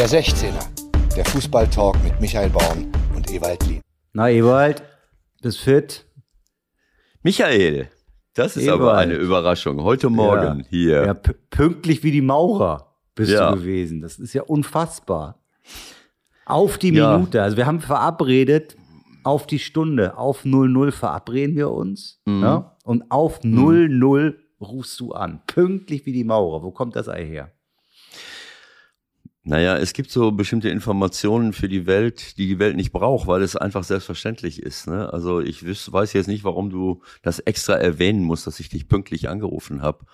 Der 16er, der Fußballtalk mit Michael Baum und Ewald Lien. Na, Ewald, bist fit? Michael, das ist Ewald. aber eine Überraschung. Heute Morgen Ja. hier. Ja, pünktlich wie die Maurer bist Ja. du gewesen. Das ist ja unfassbar. Auf die Ja. Minute. Also wir haben verabredet, auf die Stunde, auf 00 verabreden wir uns. Mhm. Ja? Und auf 00 rufst du an. Pünktlich wie die Maurer. Wo kommt das Ei her? Naja, es gibt so bestimmte Informationen für die Welt, die die Welt nicht braucht, weil es einfach selbstverständlich ist. Ne? Also ich weiß jetzt nicht, warum du das extra erwähnen musst, dass ich dich pünktlich angerufen habe.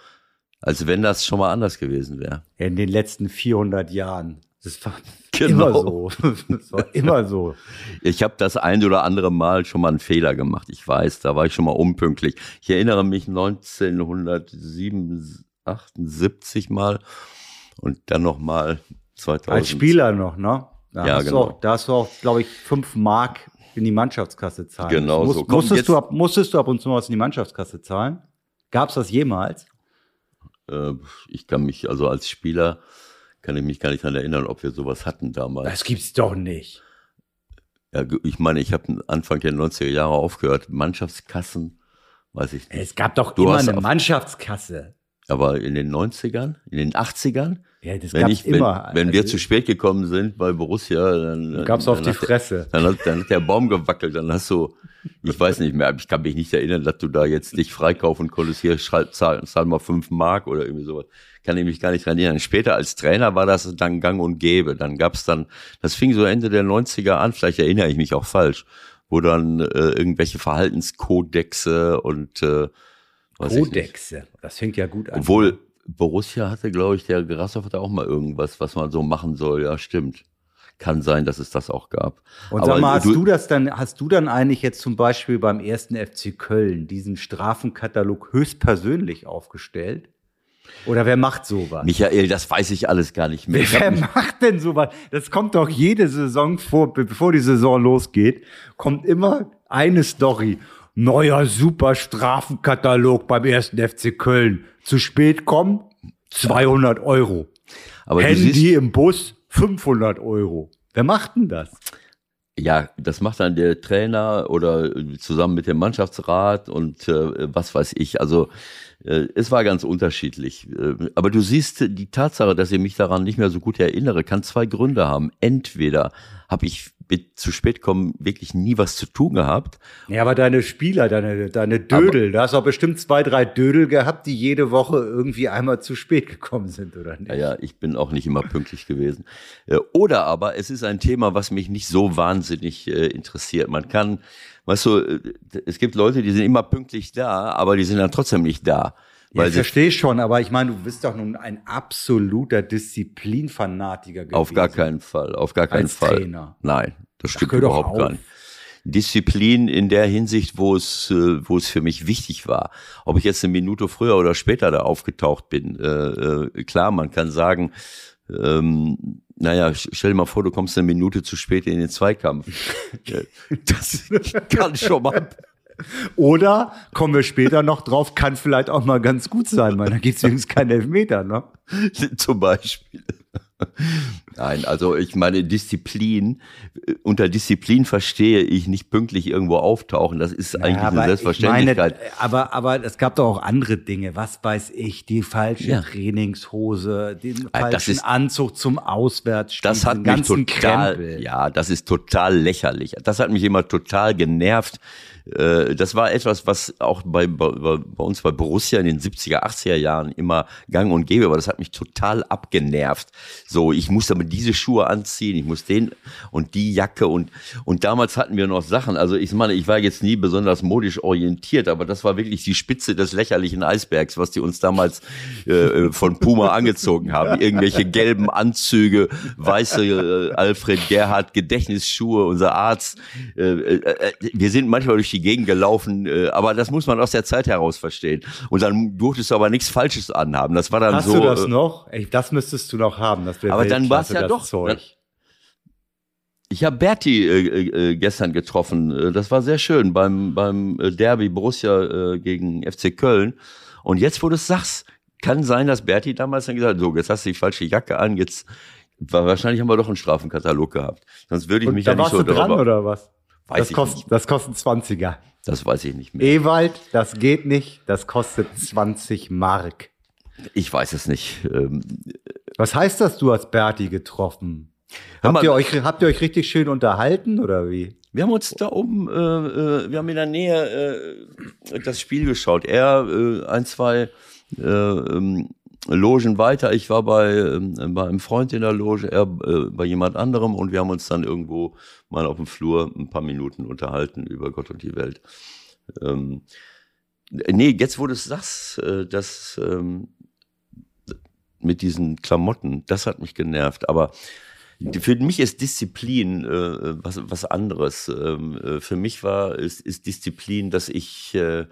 Als wenn das schon mal anders gewesen wäre. In den letzten 400 Jahren. Das war Genau. immer so. Das war immer so. Ich habe das ein oder andere Mal schon mal einen Fehler gemacht. Ich weiß, da war ich schon mal unpünktlich. Ich erinnere mich 1978 mal und dann noch mal 2000. Als Spieler noch, ne? Da Ja, hast genau. Du auch, da hast du auch, glaube ich, fünf Mark in die Mannschaftskasse zahlen. Genau müssen. so. Musst, Komm, musstest, du ab, musstest du ab und zu mal was in die Mannschaftskasse zahlen? Gab es das jemals? Äh, ich kann mich, also als Spieler, kann ich mich gar nicht daran erinnern, ob wir sowas hatten damals. Das gibt's doch nicht. Ja, ich meine, ich habe Anfang der 90er Jahre aufgehört. Mannschaftskassen, weiß ich nicht. Es gab doch Du immer eine Mannschaftskasse. Aber in den 90ern, in den 80ern, Ja, das wenn, ich, wenn, immer. wenn wir Also, zu spät gekommen sind bei Borussia, dann gab's auf dann die hat der- Fresse. Dann hat, dann hat der Baum gewackelt, dann hast du, ich weiß nicht mehr, ich kann mich nicht erinnern, dass du da jetzt dich freikaufen konntest, hier schreib, zahl, zahl mal fünf Mark oder irgendwie sowas. Kann ich mich gar nicht dran erinnern. Später als Trainer war das dann gang und gäbe. Dann gab's dann, das fing so Ende der 90er an, vielleicht erinnere ich mich auch falsch, wo dann äh, irgendwelche Verhaltenskodexe und äh. Kodexe. Das fängt ja gut an. Obwohl Borussia hatte, glaube ich, der Grashoff hatte auch mal irgendwas, was man so machen soll. Ja, stimmt. Kann sein, dass es das auch gab. Und Aber sag mal, hast du, das dann, hast du dann eigentlich jetzt zum Beispiel beim ersten FC Köln diesen Strafenkatalog höchstpersönlich aufgestellt? Oder wer macht sowas? Michael, das weiß ich alles gar nicht mehr. Wer mich- macht denn sowas? Das kommt doch jede Saison vor, be- bevor die Saison losgeht, kommt immer eine Story. Neuer super Strafenkatalog beim ersten FC Köln. Zu spät kommen, 200 Euro. aber Handy siehst, im Bus, 500 Euro. Wer macht denn das? ja, das macht dann der Trainer oder zusammen mit dem Mannschaftsrat und äh, was weiß ich. Also es war ganz unterschiedlich. Äh, aber du siehst, die Tatsache, dass ich mich daran nicht mehr so gut erinnere, kann zwei Gründe haben. Entweder habe ich mit zu spät kommen wirklich nie was zu tun gehabt Ja, aber deine Spieler, deine, deine Dödel, da hast du auch bestimmt zwei, drei Dödel gehabt, die jede Woche irgendwie einmal zu spät gekommen sind, oder nicht? Ja, ich bin auch nicht immer pünktlich gewesen. Äh, Oder aber es ist ein Thema, was mich nicht so wahnsinnig äh, interessiert. Man kann, weißt du, äh, es gibt Leute, die sind immer pünktlich da, aber die sind dann trotzdem nicht da. Ja, Weil ich verstehe schon, aber ich meine, du bist doch nun ein absoluter Disziplinfanatiker gewesen. auf gar keinen Fall, auf gar keinen Als Fall. Trainer. Nein, das stimmt doch überhaupt gar nicht. Disziplin in der Hinsicht, wo es, äh, wo es für mich wichtig war. Ob ich jetzt eine Minute früher oder später da aufgetaucht bin, äh, äh, klar, man kann sagen, ähm, naja, stell dir mal vor, du kommst eine Minute zu spät in den Zweikampf. Äh, das kann schon mal. Oder, kommen wir später noch drauf, kann vielleicht auch mal ganz gut sein, weil dann gibt es wenigstens keinen Elfmeter, ne? Zum Beispiel. Nein, also ich meine Disziplin, äh, unter Disziplin verstehe ich nicht pünktlich irgendwo auftauchen. Das ist eigentlich Ja, eine Selbstverständlichkeit. Ich meine, aber, aber es gab doch auch andere Dinge. Was weiß ich, die falsche Ja. Trainingshose, den das falschen ist- Anzug zum Auswärtsspiel. Das hat mich total, Krempel. ja, das ist total lächerlich. Das hat mich immer total genervt. Äh, Das war etwas, was auch bei, bei, bei uns bei Borussia in den 70er, 80er Jahren immer gang und gäbe, aber das hat mich total abgenervt. So, ich muss aber diese Schuhe anziehen, ich muss den und die Jacke und, und damals hatten wir noch Sachen. Also ich meine, ich war jetzt nie besonders modisch orientiert, aber das war wirklich die Spitze des lächerlichen Eisbergs, was die uns damals äh, von Puma angezogen haben. Irgendwelche gelben Anzüge, weiße äh, Alfred Gerhard Gedächtnisschuhe, unser Arzt. Äh, äh, äh, wir sind manchmal durch die Gegend gelaufen, äh, aber das muss man aus der Zeit heraus verstehen. Und dann durftest du aber nichts Falsches anhaben. Das war dann Hast so. du das äh, noch? Ey, das müsstest du noch haben. Aber dann war's Weltklasse, ja das doch- Zeug. Ich habe Berti äh, äh, gestern getroffen. Äh, Das war sehr schön beim beim äh, Derby Borussia äh, gegen FC Köln. Und jetzt, wo du es sagst, kann sein, dass Berti damals dann gesagt hat, so, jetzt hast du die falsche Jacke an, jetzt wahrscheinlich haben wir doch einen Strafenkatalog gehabt. Sonst würde ich Und mich da ja nicht warst so du dran darüber. oder was? Weiß das, ich kostet, nicht. das kostet 20er. Das weiß ich nicht mehr. Ewald, das geht nicht. Das kostet 20 Mark. Ich weiß es nicht. Ähm, Was heißt das, du hast Berti getroffen? Hör mal- Habt ihr, euch, habt ihr euch richtig schön unterhalten oder wie? Wir haben uns da oben, äh, äh, wir haben in der Nähe äh, das Spiel geschaut. Er äh, ein, zwei äh, ähm, Logen weiter. Ich war bei, ähm, bei einem Freund in der Loge, er äh, bei jemand anderem und wir haben uns dann irgendwo mal auf dem Flur ein paar Minuten unterhalten über Gott und die Welt. Ähm, nee, jetzt wo du es sagst, das ähm, mit diesen Klamotten, das hat mich genervt. Aber für mich ist Disziplin äh, was, was anderes. Ähm, äh, für mich war ist, ist Disziplin, dass ich äh,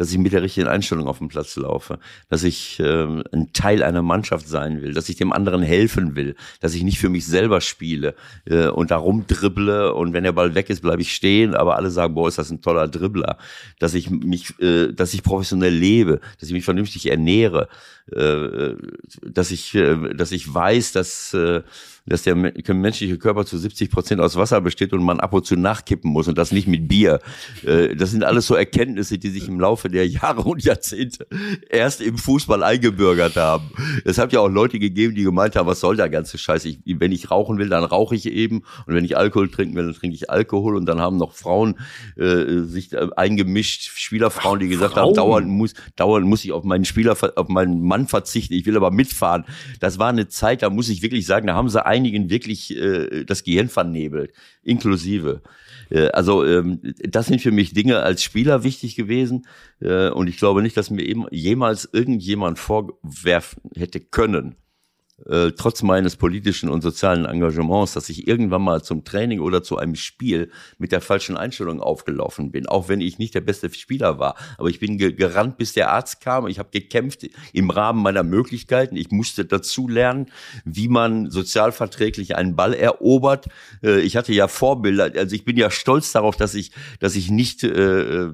dass ich mit der richtigen Einstellung auf den Platz laufe, dass ich ähm, ein Teil einer Mannschaft sein will, dass ich dem anderen helfen will, dass ich nicht für mich selber spiele äh, und da rumdribble. Und wenn der Ball weg ist, bleibe ich stehen, aber alle sagen, boah, ist das ein toller Dribbler, dass ich mich, äh, dass ich professionell lebe, dass ich mich vernünftig ernähre, äh, dass ich, äh, dass ich weiß, dass äh, dass der me- menschliche Körper zu 70 Prozent aus Wasser besteht und man ab und zu nachkippen muss und das nicht mit Bier. Äh, Das sind alles so Erkenntnisse, die sich im Laufe der Jahre und Jahrzehnte erst im Fußball eingebürgert haben. Es hat ja auch Leute gegeben, die gemeint haben, was soll der ganze Scheiß? Ich, wenn ich rauchen will, dann rauche ich eben und wenn ich Alkohol trinken will, dann trinke ich Alkohol und dann haben noch Frauen äh, sich äh, eingemischt, Spielerfrauen, die gesagt haben, Frauen? dauernd muss, dauernd muss ich auf meinen Spieler, auf meinen Mann verzichten. Ich will aber mitfahren. Das war eine Zeit, da muss ich wirklich sagen, da haben sie einigen wirklich äh, das Gehirn vernebelt, inklusive. Äh, also ähm, das sind für mich Dinge als Spieler wichtig gewesen äh, und ich glaube nicht, dass mir eben jemals irgendjemand vorwerfen hätte können, äh, trotz meines politischen und sozialen Engagements, dass ich irgendwann mal zum Training oder zu einem Spiel mit der falschen Einstellung aufgelaufen bin, auch wenn ich nicht der beste Spieler war. Aber ich bin ge gerannt, bis der Arzt kam. Ich habe gekämpft im Rahmen meiner Möglichkeiten. Ich musste dazu lernen, wie man sozialverträglich einen Ball erobert. Äh, ich hatte ja Vorbilder. Also ich bin ja stolz darauf, dass ich, dass ich nicht äh, äh,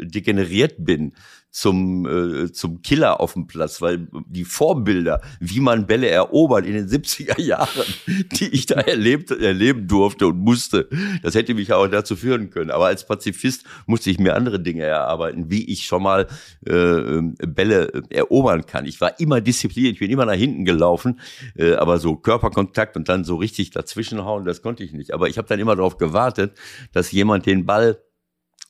degeneriert bin zum, äh, zum Killer auf dem Platz, weil die Vorbilder, wie man Bälle erobert in den 70er Jahren, die ich da erlebt, erleben durfte und musste, das hätte mich auch dazu führen können. Aber als Pazifist musste ich mir andere Dinge erarbeiten, wie ich schon mal äh, Bälle erobern kann. Ich war immer diszipliniert, ich bin immer nach hinten gelaufen, äh, aber so Körperkontakt und dann so richtig dazwischenhauen, das konnte ich nicht. Aber ich habe dann immer darauf gewartet, dass jemand den Ball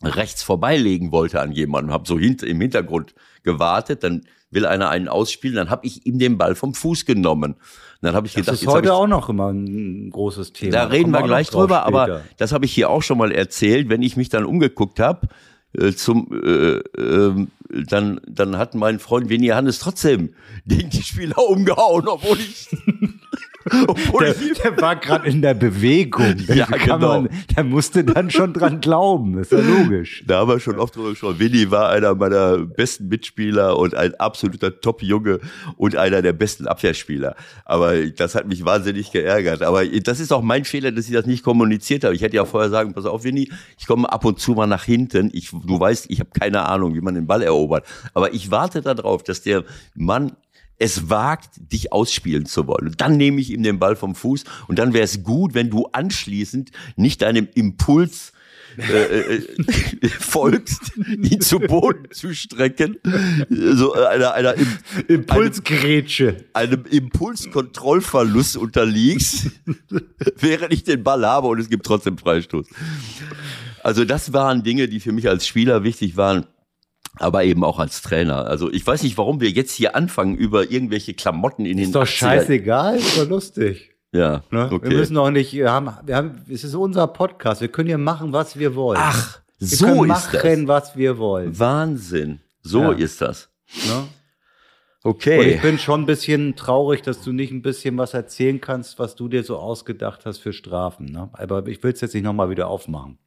rechts vorbeilegen wollte an jemanden, habe so hint im Hintergrund gewartet, dann will einer einen ausspielen, dann habe ich ihm den Ball vom Fuß genommen. Und dann habe ich Das gedacht, ist jetzt hab heute auch noch immer ein großes Thema. da reden wir gleich drüber, aber später. das habe ich hier auch schon mal erzählt, wenn ich mich dann umgeguckt habe, äh, zum äh, ähm, dann dann hat mein Freund Winnie Hannes trotzdem die Spieler umgehauen, obwohl ich Der, der war gerade in der Bewegung. Ja, genau. Man, der musste dann schon dran glauben. Ist ja logisch. Da haben wir schon oft drüber gesprochen. Winnie war einer meiner besten Mitspieler und ein absoluter Top-Junge und einer der besten Abwehrspieler. Aber das hat mich wahnsinnig geärgert. Aber das ist auch mein Fehler, dass ich das nicht kommuniziert habe. Ich hätte ja vorher sagen, pass auf, Winnie, ich komme ab und zu mal nach hinten. Ich, du weißt, ich habe keine Ahnung, wie man den Ball erobert. Aber ich warte darauf, dass der Mann es wagt, dich ausspielen zu wollen. Und dann nehme ich ihm den Ball vom Fuß und dann wäre es gut, wenn du anschließend nicht deinem Impuls äh, äh, folgst, ihn zu Boden zu strecken, so äh, einer, einer Im, Impulsgrätsche. einem Impulskontrollverlust unterliegst, während ich den Ball habe und es gibt trotzdem Freistoß. Also das waren Dinge, die für mich als Spieler wichtig waren. Aber eben auch als Trainer. Also ich weiß nicht, warum wir jetzt hier anfangen, über irgendwelche Klamotten in den Ist doch 80er scheißegal, ist doch lustig. Ja, Ne? okay. Wir müssen doch nicht, wir haben, wir haben, es ist unser Podcast. Wir können hier machen, was wir wollen. Ach, wir so können ist machen, was wir wollen. das. Wahnsinn. So Ja. ist das. Ne? Und Okay. ich bin schon ein bisschen traurig, dass du nicht ein bisschen was erzählen kannst, was du dir so ausgedacht hast für Strafen. Ne? Aber ich will es jetzt nicht nochmal wieder aufmachen.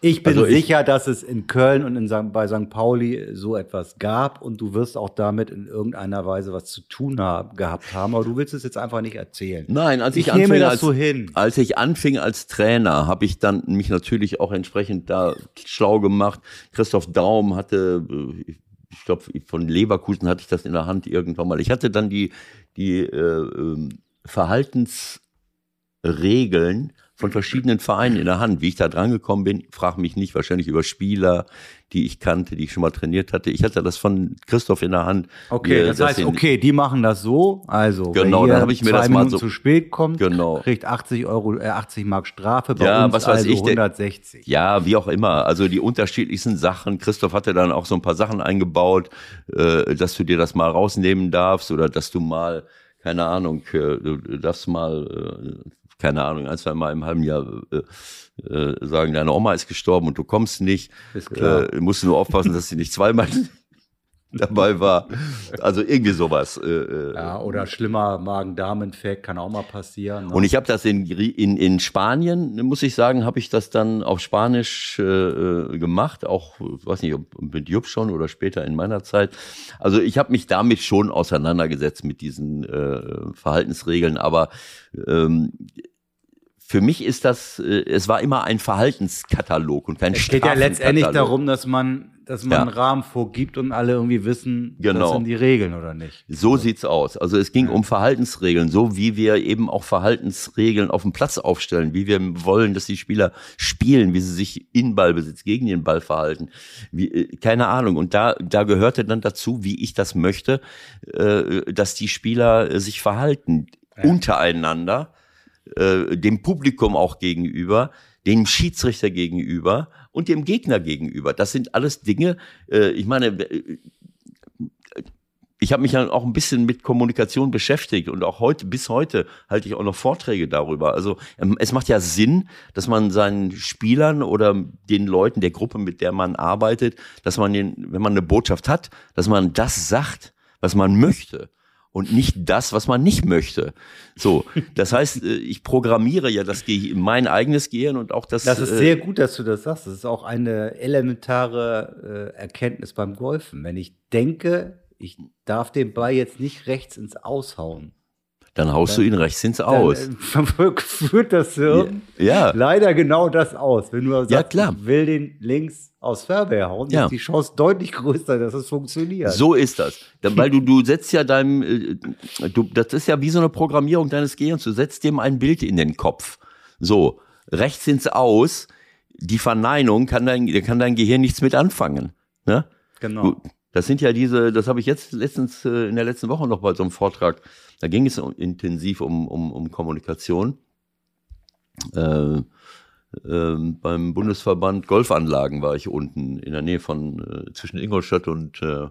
Ich bin Also ich- sicher, dass es in Köln und in St. bei St. Pauli so etwas gab und du wirst auch damit in irgendeiner Weise was zu tun haben, gehabt haben, aber du willst es jetzt einfach nicht erzählen. Nein, als ich, Ich nehme anfing das als, so hin. als ich anfing als Trainer, habe ich dann mich natürlich auch entsprechend da schlau gemacht. Christoph Daum hatte, äh, ich glaube, von Leverkusen hatte ich das in der Hand irgendwann mal. Ich hatte dann die, die äh, ähm, Verhaltensregeln von verschiedenen Vereinen in der Hand. Wie ich da dran gekommen bin, frag mich nicht, wahrscheinlich über Spieler, die ich kannte, die ich schon mal trainiert hatte. Ich hatte das von Christoph in der Hand. Okay, Äh, das heißt, okay, die machen das so. Also, Genau, dann hier hab ich mir das mal Minuten so- zu spät kommt, Genau. kriegt 80 Euro, äh, 80 Mark Strafe. Bei Ja, uns was weiß also ich, der- 160. Ja, wie auch immer. Also die unterschiedlichsten Sachen. Christoph hatte dann auch so ein paar Sachen eingebaut, äh, dass du dir das mal rausnehmen darfst oder dass du mal, keine Ahnung, äh, du darfst mal, äh, keine Ahnung, ein, zwei Mal im halben Jahr äh, äh, sagen, deine Oma ist gestorben und du kommst nicht. Ist klar. Äh, musst du nur aufpassen, dass sie nicht zweimal dabei war. Also irgendwie sowas. Äh, äh, Ja, oder schlimmer Magen-Darm-Infekt kann auch mal passieren. Ne? Und ich habe das in, in, in Spanien, muss ich sagen, habe ich das dann auf Spanisch äh, äh, gemacht, auch, weiß nicht, ob mit Jupp schon oder später in meiner Zeit. Also ich habe mich damit schon auseinandergesetzt mit diesen äh, Verhaltensregeln, aber ähm, für mich ist das, äh, es war immer ein Verhaltenskatalog und kein es geht ja letztendlich darum, dass man, dass man Ja. einen Rahmen vorgibt und alle irgendwie wissen, Genau. das sind die Regeln oder nicht. So sieht's aus. Also es ging um Verhaltensregeln, so wie wir eben auch Verhaltensregeln auf dem Platz aufstellen, wie wir wollen, dass die Spieler spielen, wie sie sich in Ballbesitz gegen den Ball verhalten. Wie, äh, keine Ahnung. Und da, da gehörte dann dazu, wie ich das möchte, äh, dass die Spieler äh, sich verhalten untereinander, äh, dem Publikum auch gegenüber, dem Schiedsrichter gegenüber und dem Gegner gegenüber. Das sind alles Dinge, äh, ich meine, äh, ich habe mich ja auch ein bisschen mit Kommunikation beschäftigt und auch heute, bis heute halte ich auch noch Vorträge darüber. Also ähm, es macht ja Sinn, dass man seinen Spielern oder den Leuten der Gruppe, mit der man arbeitet, dass man den, wenn man eine Botschaft hat, dass man das sagt, was man möchte und nicht das, was man nicht möchte. So, das heißt, äh, ich programmiere ja das Ge mein eigenes Gehirn und auch das. Das ist äh, sehr gut, dass du das sagst. Das ist auch eine elementare äh, Erkenntnis beim Golfen. Wenn ich denke, ich darf den Ball jetzt nicht rechts ins Aushauen, Dann haust du ihn rechts ins dann Aus. äh, führt das Hirn Ja. leider genau das aus. Wenn du sagst, Ja, klar. ich will den links aus Fairway hauen, Ja. ist die Chance deutlich größer, dass es funktioniert. So ist das. Dann, weil du, du setzt ja deinem, äh, du, das ist ja wie so eine Programmierung deines Gehirns. Du setzt dem ein Bild in den Kopf. So, rechts ins Aus, die Verneinung kann dein, kann dein Gehirn nichts mit anfangen. Ne? genau. Du, das sind ja diese, das habe ich jetzt letztens äh, in der letzten Woche noch bei so einem Vortrag, da ging es um- intensiv um, um, um Kommunikation. Äh, ähm, beim Bundesverband Golfanlagen war ich unten in der Nähe von äh, zwischen Ingolstadt und, äh,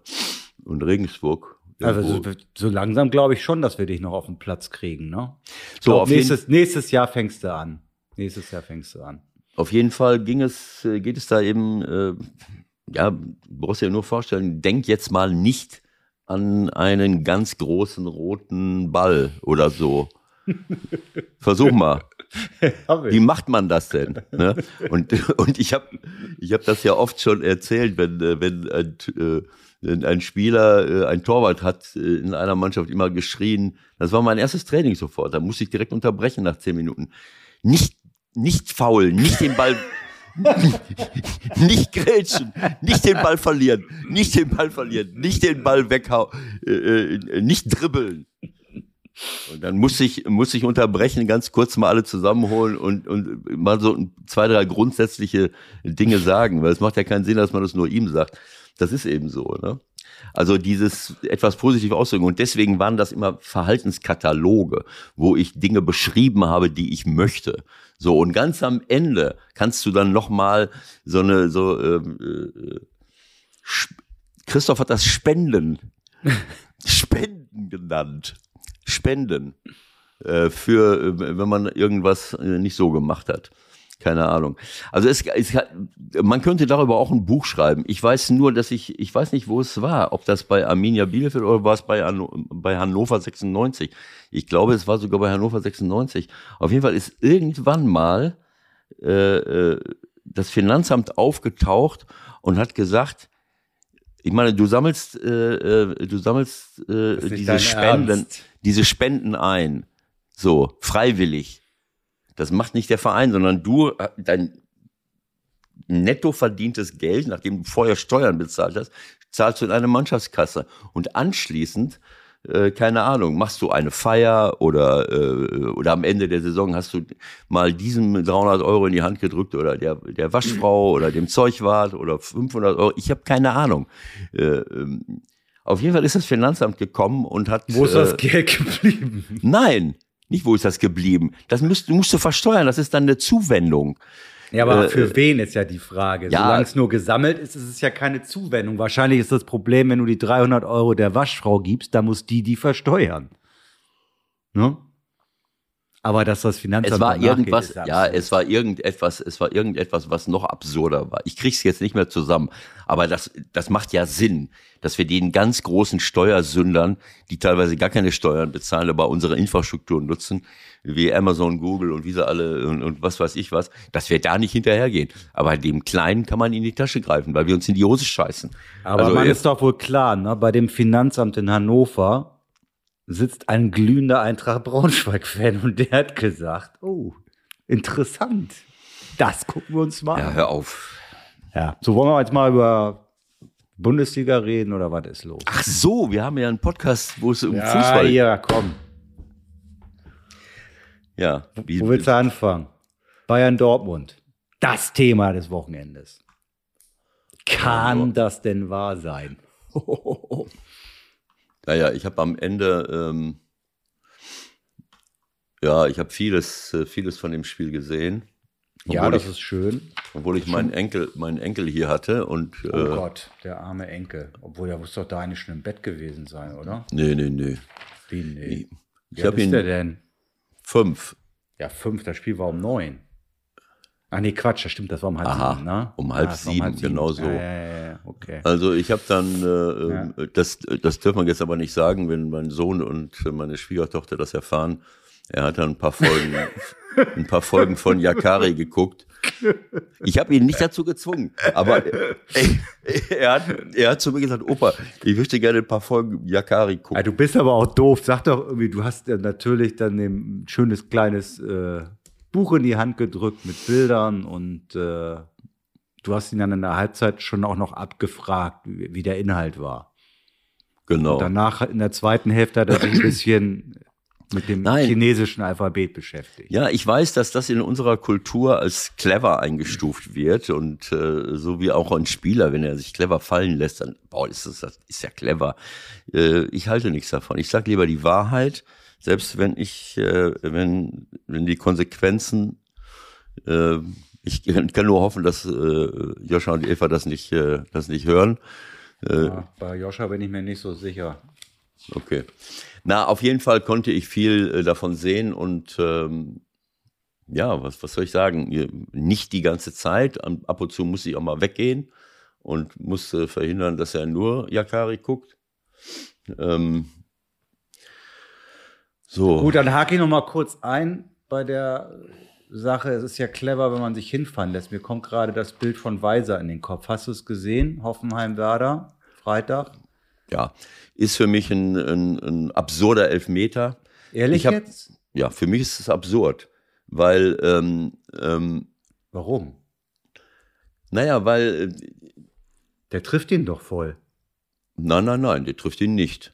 und Regensburg. Also so, so langsam glaube ich schon, dass wir dich noch auf den Platz kriegen. Ne? Ich So, glaub, nächstes, nächstes Jahr fängst du an. Nächstes Jahr fängst du an. Auf jeden Fall ging es, äh, geht es da eben, äh, ja, du brauchst dir nur vorstellen, denk jetzt mal nicht an einen ganz großen roten Ball oder so. Versuch mal. Wie macht man das denn? Ne? Und, und ich habe ich hab das ja oft schon erzählt, wenn, äh, wenn ein, äh, wenn ein Spieler, äh, ein Torwart hat in einer Mannschaft immer geschrien, das war mein erstes Training sofort, da musste ich direkt unterbrechen nach zehn Minuten. Nicht, nicht faul, nicht den Ball, nicht grätschen, nicht den Ball verlieren, nicht den Ball verlieren, nicht den Ball weghauen, äh, äh, nicht dribbeln. Und dann muss ich, muss ich unterbrechen, ganz kurz mal alle zusammenholen und, und mal so zwei, drei grundsätzliche Dinge sagen, weil es macht ja keinen Sinn, dass man das nur ihm sagt. Das ist eben so, ne? Also dieses etwas positiv ausdrücken. Und deswegen waren das immer Verhaltenskataloge, wo ich Dinge beschrieben habe, die ich möchte. So, und ganz am Ende kannst du dann nochmal so eine, so, ähm, äh, Christoph hat das Spenden, Spenden genannt. Spenden. Äh, für, äh, wenn man irgendwas äh, nicht so gemacht hat. Keine Ahnung. Also es, es man könnte darüber auch ein Buch schreiben. Ich weiß nur, dass ich, ich weiß nicht, wo es war, ob das bei Arminia Bielefeld oder war es bei, bei Hannover 96. Ich glaube, es war sogar bei Hannover 96. Auf jeden Fall ist irgendwann mal äh, äh, das Finanzamt aufgetaucht und hat gesagt, ich meine, du sammelst, äh, äh, du sammelst äh, diese Spenden, Ernst. diese Spenden ein, so freiwillig. Das macht nicht der Verein, sondern du, äh, dein netto verdientes Geld, nachdem du vorher Steuern bezahlt hast, zahlst du in eine Mannschaftskasse. Und anschließend äh, keine Ahnung, machst du eine Feier oder, äh, oder am Ende der Saison hast du mal diesem 300 Euro in die Hand gedrückt oder der, der Waschfrau oder dem Zeugwart oder 500 Euro. Ich habe keine Ahnung. Äh, ähm, auf jeden Fall ist das Finanzamt gekommen und hat. Wo ist äh, das Geld geblieben? Nein, nicht wo ist das geblieben. Das musst, musst du versteuern, das ist dann eine Zuwendung. Ja, aber Äh, für wen ist ja die Frage. ja. Solange es nur gesammelt ist, ist es ja keine Zuwendung. Wahrscheinlich ist das Problem, wenn du die 300 Euro der Waschfrau gibst, dann muss die die versteuern. Ne? Aber dass das Finanzamt Es war irgendwas, ist ja, es war irgendetwas, es war irgendetwas, was noch absurder war. Ich krieg's jetzt nicht mehr zusammen, aber das, das macht ja Sinn, dass wir den ganz großen Steuersündern, die teilweise gar keine Steuern bezahlen, aber unsere Infrastruktur nutzen, wie Amazon, Google und wie sie alle und, und was weiß ich was, dass wir da nicht hinterhergehen. Aber dem Kleinen kann man in die Tasche greifen, weil wir uns in die Hose scheißen. Aber Also, man ist doch wohl klar, ne? bei dem Finanzamt in Hannover sitzt ein glühender Eintracht Braunschweig-Fan und der hat gesagt, oh, interessant. Das gucken wir uns mal ja, an. hör auf. Ja, so wollen wir jetzt mal über Bundesliga reden oder was ist los? Ach so, wir haben ja einen Podcast, wo es um ja, Fußball hier, komm. Ja, wie, Wo willst du anfangen? Bayern Dortmund. Das Thema des Wochenendes. Kann das denn wahr sein? Naja, ich habe am Ende, ähm, ja, ich habe vieles, äh, vieles von dem Spiel gesehen. Ja, das ich, ist schön. obwohl ich meinen Enkel, meinen Enkel hier hatte und Oh äh, Gott, der arme Enkel. Obwohl, der muss doch da eigentlich schon im Bett gewesen sein, oder? nee, nee, nee. Wie, nee. Ich Wie hab alt ist ihn- der denn? Fünf. Ja, fünf, das Spiel war um neun. Ach nee, Quatsch, das stimmt, das war um halb Aha, sieben, ne? um halb das war sieben, genau so. Ja, ja, ja, ja, okay. Also ich habe dann, äh, äh, das, das dürfen wir jetzt aber nicht sagen, wenn mein Sohn und meine Schwiegertochter das erfahren. Er hat dann ein paar Folgen, ein paar Folgen von Yakari geguckt. Ich habe ihn nicht dazu gezwungen, aber er, hat, er hat zu mir gesagt, Opa, ich möchte gerne ein paar Folgen Yakari Ja, gucken. du bist aber auch doof. Sag doch irgendwie, du hast ja natürlich dann ein schönes kleines äh, Buch in die Hand gedrückt mit Bildern und äh, du hast ihn dann in der Halbzeit schon auch noch abgefragt, wie, wie der Inhalt war. Genau. Und danach in der zweiten Hälfte hat er sich ein bisschen mit dem Nein. chinesischen Alphabet beschäftigt. Ja, ich weiß, dass das in unserer Kultur als clever eingestuft wird und äh, so wie auch ein Spieler, wenn er sich clever fallen lässt, dann boah, ist das, das ist ja clever. Äh, ich halte nichts davon. Ich sage lieber die Wahrheit, selbst wenn ich, äh, wenn wenn die Konsequenzen, äh, ich kann nur hoffen, dass äh, Joscha und Eva das nicht, äh, das nicht hören. Ja, bei Joscha bin ich mir nicht so sicher. Okay. Na, auf jeden Fall konnte ich viel äh, davon sehen und ähm, ja, was, was soll ich sagen? Nicht die ganze Zeit. Ab und zu muss ich auch mal weggehen und muss äh, verhindern, dass er nur Yakari guckt. Ähm, so. Gut, dann hake ich noch mal kurz ein bei der Sache. Es ist ja clever, wenn man sich hinfahren lässt. Mir kommt gerade das Bild von Weiser in den Kopf. Hast du es gesehen? Hoffenheim-Werder, Freitag. Ja, ist für mich ein, ein, ein absurder Elfmeter. Ehrlich Ich hab- jetzt? Ja, für mich ist es absurd, weil, ähm, ähm, Warum? naja, weil, äh, Der trifft ihn doch voll. nein, nein, nein, der trifft ihn nicht.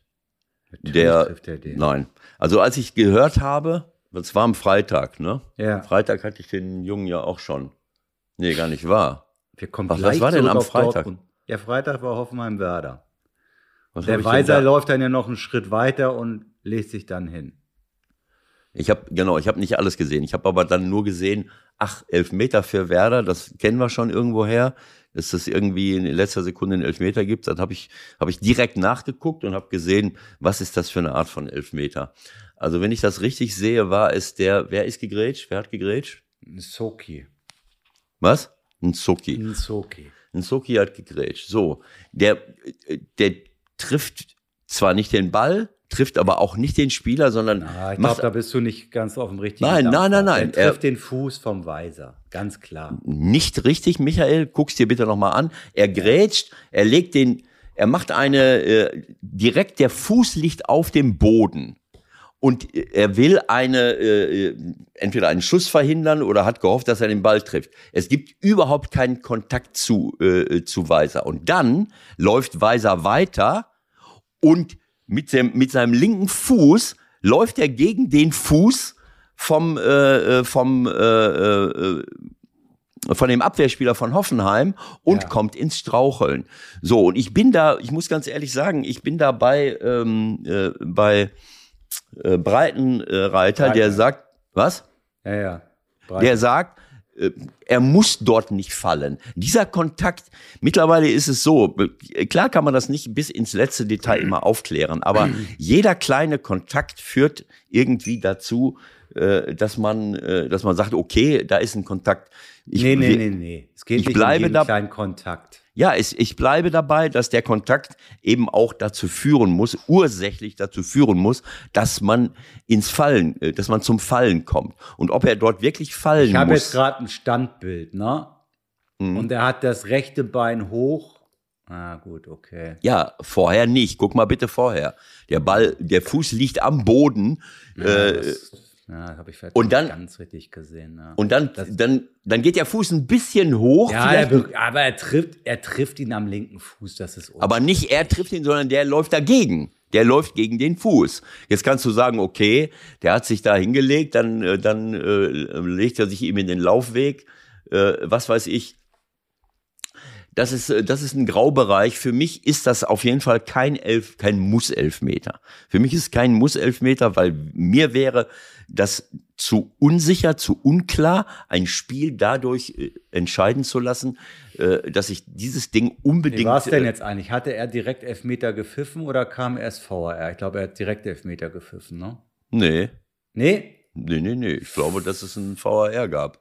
Natürlich Der, trifft er den. nein. Also als ich gehört habe, das war am Freitag, ne? Ja. Freitag hatte ich den Jungen ja auch schon. Nee, gar nicht wahr. Wir kommen Was- was war denn am Freitag? Dortmund. Ja, Freitag war Hoffenheim-Werder. Der Weiser läuft dann ja noch einen Schritt weiter und legt sich dann hin. Ich habe genau, ich habe nicht alles gesehen. Ich habe aber dann nur gesehen, ach, Elfmeter für Werder, das kennen wir schon irgendwoher, dass es irgendwie in letzter Sekunde einen Elfmeter gibt. Dann habe ich habe ich direkt nachgeguckt und habe gesehen, was ist das für eine Art von Elfmeter. Also wenn ich das richtig sehe, war es der, wer ist gegrätscht? Wer hat gegrätscht? Nsoki. Was? Nsoki. Ein Soki hat gegrätscht. So, der, äh, der trifft zwar nicht den Ball, trifft aber auch nicht den Spieler, sondern Ah, ich glaube, da bist du nicht ganz auf dem richtigen Nein, Dampfer. nein, nein, nein. Er trifft Er- den Fuß vom Weiser. Ganz klar. nicht richtig, Michael. Guck's dir bitte nochmal an. Er grätscht, er legt den, er macht eine, äh, direkt der Fuß liegt auf dem Boden. Und er will eine, äh, entweder einen Schuss verhindern oder hat gehofft, dass er den Ball trifft. Es gibt überhaupt keinen Kontakt zu, äh, zu Weiser. Und dann läuft Weiser weiter und mit, dem, mit seinem linken Fuß läuft er gegen den Fuß vom, äh, äh vom, äh, äh, von dem Abwehrspieler von Hoffenheim und ja. kommt ins Straucheln. So, und ich bin da, ich muss ganz ehrlich sagen, ich bin da bei, ähm, äh, bei äh, Breitenreiter, Breiten. der sagt, was? Ja, ja. Breiten. Der sagt, er muss dort nicht fallen. Dieser Kontakt, mittlerweile ist es so, klar kann man das nicht bis ins letzte Detail immer aufklären, aber jeder kleine Kontakt führt irgendwie dazu, äh, dass man, äh, dass man sagt, okay, da ist ein Kontakt. Ich, nee, nee, nee, nee. Es geht ich nicht bleibe um jeden kleinen Kontakt. Ja, ich, ich bleibe dabei, dass der Kontakt eben auch dazu führen muss, ursächlich dazu führen muss, dass man ins Fallen, äh, dass man zum Fallen kommt. Und ob er dort wirklich fallen muss. Ich habe jetzt gerade ein Standbild, ne? Mhm. Und er hat das rechte Bein hoch. Ah, gut, okay. Ja, vorher nicht. Guck mal bitte vorher. Der Ball, der Fuß liegt am Boden. Ja, äh, ja, habe ich vielleicht und dann, ganz richtig gesehen. Ja. Und dann, dann, dann geht der Fuß ein bisschen hoch. Ja, er, aber er trifft, er trifft ihn am linken Fuß. Das ist aber nicht er trifft ihn, sondern der läuft dagegen. Der läuft gegen den Fuß. Jetzt kannst du sagen, okay, der hat sich da hingelegt, dann, äh, dann äh, legt er sich ihm in den Laufweg. Äh, was weiß ich. Das ist, äh, das ist ein Graubereich. Für mich ist das auf jeden Fall kein Elf, kein Muss-Elfmeter. Für mich ist es kein Muss-Elfmeter, weil mir wäre das zu unsicher, zu unklar, ein Spiel dadurch äh, entscheiden zu lassen, äh, dass ich dieses Ding unbedingt. Wie war es denn jetzt eigentlich? Hatte er direkt Elfmeter gepfiffen oder kam erst VAR? Ich glaube, er hat direkt Elfmeter gepfiffen, ne? Nee. Nee? Nee, nee, nee. Ich glaube, dass es einen VAR gab.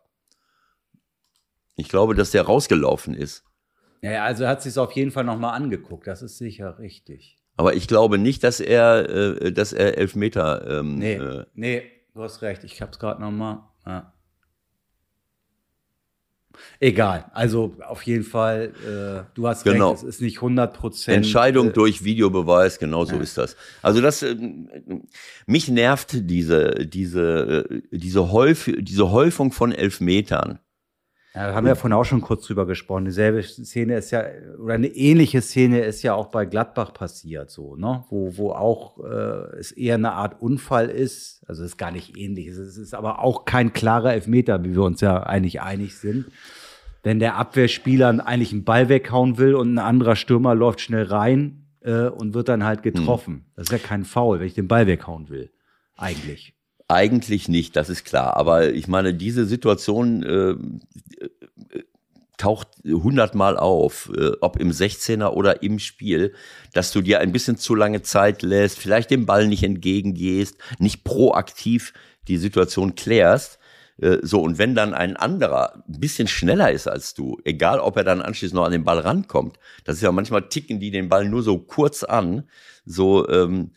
Ich glaube, dass der rausgelaufen ist. Ja, also er hat sich auf jeden Fall nochmal angeguckt. Das ist sicher richtig. Aber ich glaube nicht, dass er, äh, dass er Elfmeter. Ähm, nee, äh, nee, Du hast recht, ich hab's gerade nochmal. Ja. Egal, also auf jeden Fall, äh, du hast genau. recht, es ist nicht 100 Prozent. Entscheidung äh, durch Videobeweis, genau so ja. ist das. Also das, äh, mich nervt diese, diese, äh, diese, Häuf diese Häufung von Elfmetern. Ja, haben wir ja vorhin auch schon kurz drüber gesprochen. Dieselbe Szene ist ja, oder eine ähnliche Szene ist ja auch bei Gladbach passiert, so, ne? Wo, wo auch äh, es eher eine Art Unfall ist. Also es ist gar nicht ähnlich. Es ist aber auch kein klarer Elfmeter, wie wir uns ja eigentlich einig sind. Wenn der Abwehrspieler eigentlich einen Ball weghauen will und ein anderer Stürmer läuft schnell rein äh, und wird dann halt getroffen. Hm. Das ist ja kein Foul, wenn ich den Ball weghauen will. Eigentlich. Eigentlich nicht, das ist klar. Aber ich meine, diese Situation äh, taucht hundertmal auf, äh, ob im 16er oder im Spiel, dass du dir ein bisschen zu lange Zeit lässt, vielleicht dem Ball nicht entgegengehst, nicht proaktiv die Situation klärst. Äh, so, und wenn dann ein anderer ein bisschen schneller ist als du, egal ob er dann anschließend noch an den Ball rankommt, das ist ja manchmal ticken die den Ball nur so kurz an, so, ähm,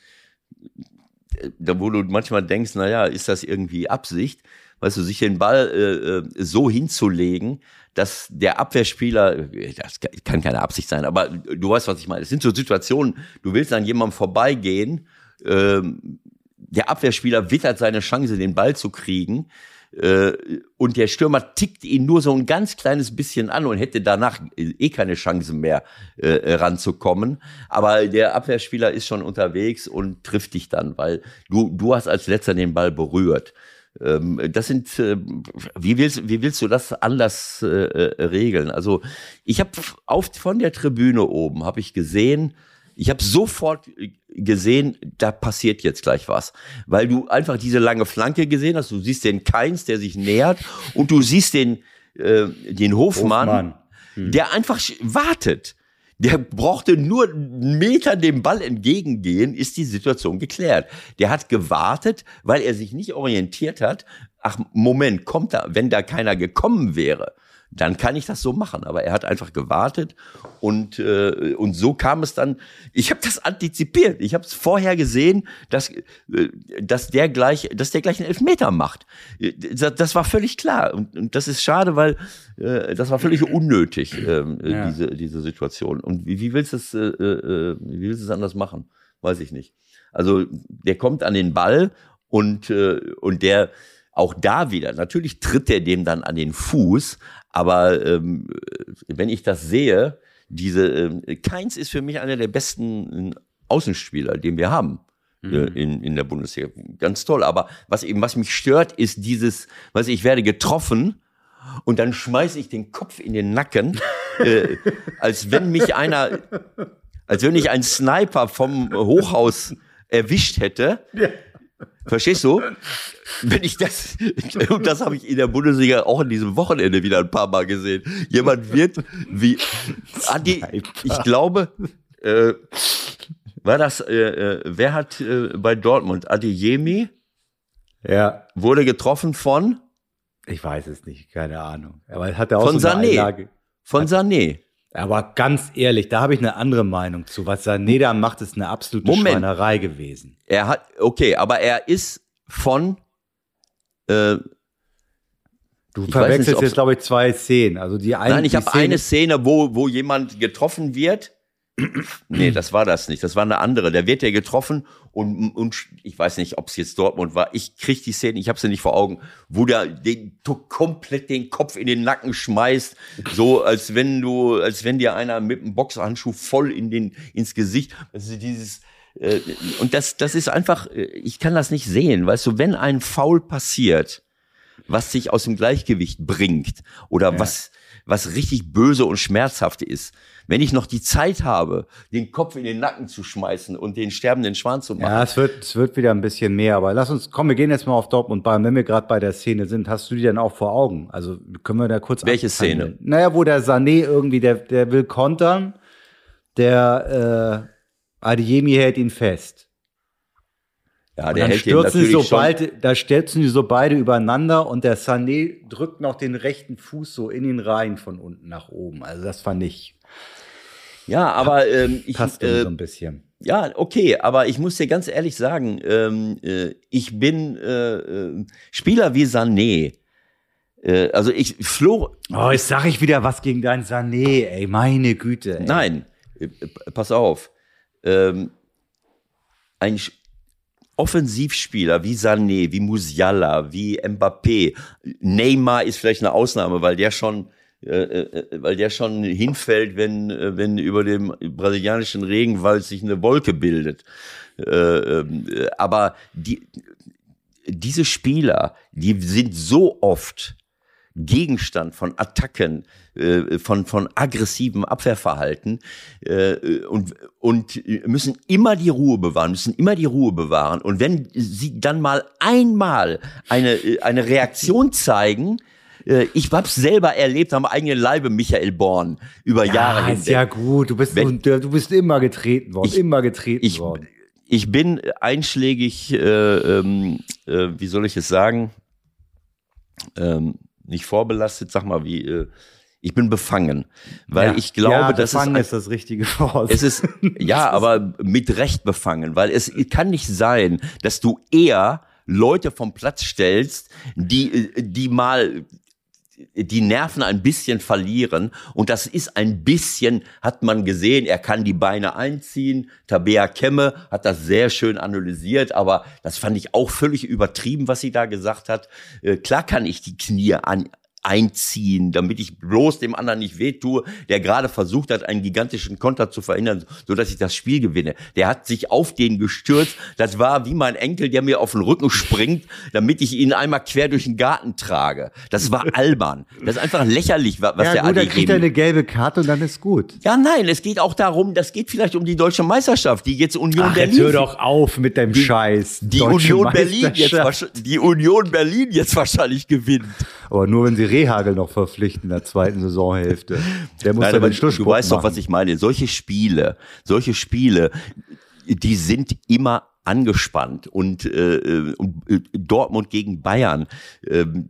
da wo du manchmal denkst, naja, ist das irgendwie Absicht? Weißt du, sich den Ball äh, äh, so hinzulegen, dass der Abwehrspieler, das kann keine Absicht sein, aber du weißt, was ich meine. Es sind so Situationen, du willst an jemandem vorbeigehen, ähm, der Abwehrspieler wittert seine Chance, den Ball zu kriegen. Äh, und der Stürmer tickt ihn nur so ein ganz kleines bisschen an und hätte danach eh keine Chance mehr äh, ranzukommen. Aber der Abwehrspieler ist schon unterwegs und trifft dich dann, weil du, du hast als letzter den Ball berührt. Ähm, das sind, äh, wie willst, wie willst du das anders äh, äh regeln? Also ich habe von der Tribüne oben habe ich gesehen, ich habe sofort gesehen, da passiert jetzt gleich was, weil du einfach diese lange Flanke gesehen hast. Du siehst den Keins, der sich nähert, und du siehst den äh, den Hofmann, Hofmann. Hm. der einfach wartet. Der brauchte nur einen Meter dem Ball entgegengehen, ist die Situation geklärt. Der hat gewartet, weil er sich nicht orientiert hat. Ach, Moment, kommt da, wenn da keiner gekommen wäre, dann kann ich das so machen. Aber er hat einfach gewartet und, äh, und so kam es dann. Ich habe das antizipiert. Ich habe es vorher gesehen, dass, äh, dass, der gleich, dass der gleich einen Elfmeter macht. Das, das war völlig klar. Und, und das ist schade, weil äh, das war völlig unnötig, äh, ja. diese, diese Situation. Und wie, wie willst du es, äh, äh, wie willst du es anders machen? Weiß ich nicht. Also der kommt an den Ball und, äh, und der auch da wieder, natürlich tritt er dem dann an den Fuß, aber ähm, wenn ich das sehe, diese, ähm, Keins ist für mich einer der besten Außenspieler, den wir haben äh, in, in der Bundesliga. Ganz toll. Aber was eben, was mich stört, ist dieses, was ich werde getroffen und dann schmeiße ich den Kopf in den Nacken, äh, als wenn mich einer, als wenn ich einen Sniper vom Hochhaus erwischt hätte. Verstehst du? Wenn ich das, und das habe ich in der Bundesliga auch in diesem Wochenende wieder ein paar Mal gesehen. Jemand wird wie, Adi, ich glaube, äh, war das, äh, äh, wer hat äh, bei Dortmund, Adeyemi, Ja, wurde getroffen von, ich weiß es nicht, keine Ahnung. Aber hat er auch Von so Sané. Einlage. von Sané. Aber ganz ehrlich, da habe ich eine andere Meinung zu. Was Sané da macht, ist eine absolute Moment. Schweinerei gewesen. Er hat, okay, aber er ist von, äh, Du verwechselst nicht, jetzt, glaube ich, zwei Szenen. Also die eine, nein, ich habe eine Szene, wo, wo jemand getroffen wird. Nee, das war das nicht. Das war eine andere. Der wird ja getroffen und, und ich weiß nicht, ob es jetzt Dortmund war. Ich krieg die Szene, ich habe sie nicht vor Augen, wo der den komplett den Kopf in den Nacken schmeißt, so als wenn du, als wenn dir einer mit einem Boxhandschuh voll in den ins Gesicht. Also dieses äh, und das, das ist einfach, äh, ich kann das nicht sehen, weißt du, wenn ein Foul passiert, was sich aus dem Gleichgewicht bringt oder was, was richtig böse und schmerzhaft ist. Wenn ich noch die Zeit habe, den Kopf in den Nacken zu schmeißen und den sterbenden Schwan zu machen. Ja, es wird, es wird wieder ein bisschen mehr, aber lass uns, komm, wir gehen jetzt mal auf Dortmund Bayern. Wenn wir gerade bei der Szene sind, hast du die dann auch vor Augen? Also können wir da kurz Welche abhandeln? Szene? Naja, wo der Sané irgendwie, der, der will kontern, der äh, Adeyemi hält ihn fest. Ja, Und der dann hält stürzen sie natürlich so bald, da stürzen die so beide übereinander und der Sané drückt noch den rechten Fuß so in den Reihen von unten nach oben. Also das fand ich, Ja, aber ähm, ich, passt äh, so ein bisschen. ja, okay, aber ich muss dir ganz ehrlich sagen, ähm, äh, ich bin äh, äh, Spieler wie Sané. Äh, also ich, Flo, Oh, jetzt sag ich wieder was gegen deinen Sané, ey, meine Güte. Ey. Nein, äh, pass auf. Ähm, ein Offensivspieler wie Sané, wie Musiala, wie Mbappé, Neymar ist vielleicht eine Ausnahme, weil der schon, äh, äh, weil der schon hinfällt, wenn, äh, wenn über dem brasilianischen Regenwald sich eine Wolke bildet. Äh, ähm, äh, aber die, diese Spieler, die sind so oft Gegenstand von Attacken, äh, von, von aggressivem Abwehrverhalten äh, und, und müssen immer die Ruhe bewahren, müssen immer die Ruhe bewahren. Und wenn sie dann mal einmal eine, äh, eine Reaktion zeigen, äh, ich hab's selber erlebt am eigenen Leibe, Michael Born, über Jahre Ja, hinweg. ist ja gut. Du bist, Wenn- du, du bist immer getreten worden. Ich- immer getreten ich, worden. ich bin einschlägig, äh, ähm, äh, wie soll ich es sagen, ähm, nicht vorbelastet, sag mal, wie, äh, ich bin befangen, weil ja. ich glaube, ja, dass es, befangen ein- ist das richtige Wort. es ist, ja, aber mit Recht befangen, weil es kann nicht sein, dass du eher Leute vom Platz stellst, die, äh, die mal die Nerven ein bisschen verlieren und das ist ein bisschen, hat man gesehen, er kann die Beine einziehen, Tabea Kemme hat das sehr schön analysiert, aber das fand ich auch völlig übertrieben, was sie da gesagt hat. Äh, klar kann ich die Knie an, einziehen, damit ich bloß dem anderen nicht wehtue, der gerade versucht hat, einen gigantischen Konter zu verhindern, so dass ich das Spiel gewinne. Der hat sich auf den gestürzt. Das war wie mein Enkel, der mir auf den Rücken springt, damit ich ihn einmal quer durch den Garten trage. Das war albern. Das ist einfach lächerlich, wa- was ja, der gut, dann Adi kriegt er eine gelbe Karte und dann ist gut. Ja, nein, es geht auch darum, das geht vielleicht um die deutsche Meisterschaft, die jetzt Union Ach, jetzt Berlin hör doch auf mit deinem Scheiß. die Deutsche Union Berlin jetzt die Union Berlin jetzt wahrscheinlich gewinnt. Aber nur wenn sie Rehagel noch verpflichten in der zweiten Saisonhälfte. Der muss Nein, ja aber den Schluss du weißt doch, was ich meine. Solche Spiele, solche Spiele, die sind immer angespannt und, äh, äh, und äh, Dortmund gegen Bayern. ähm,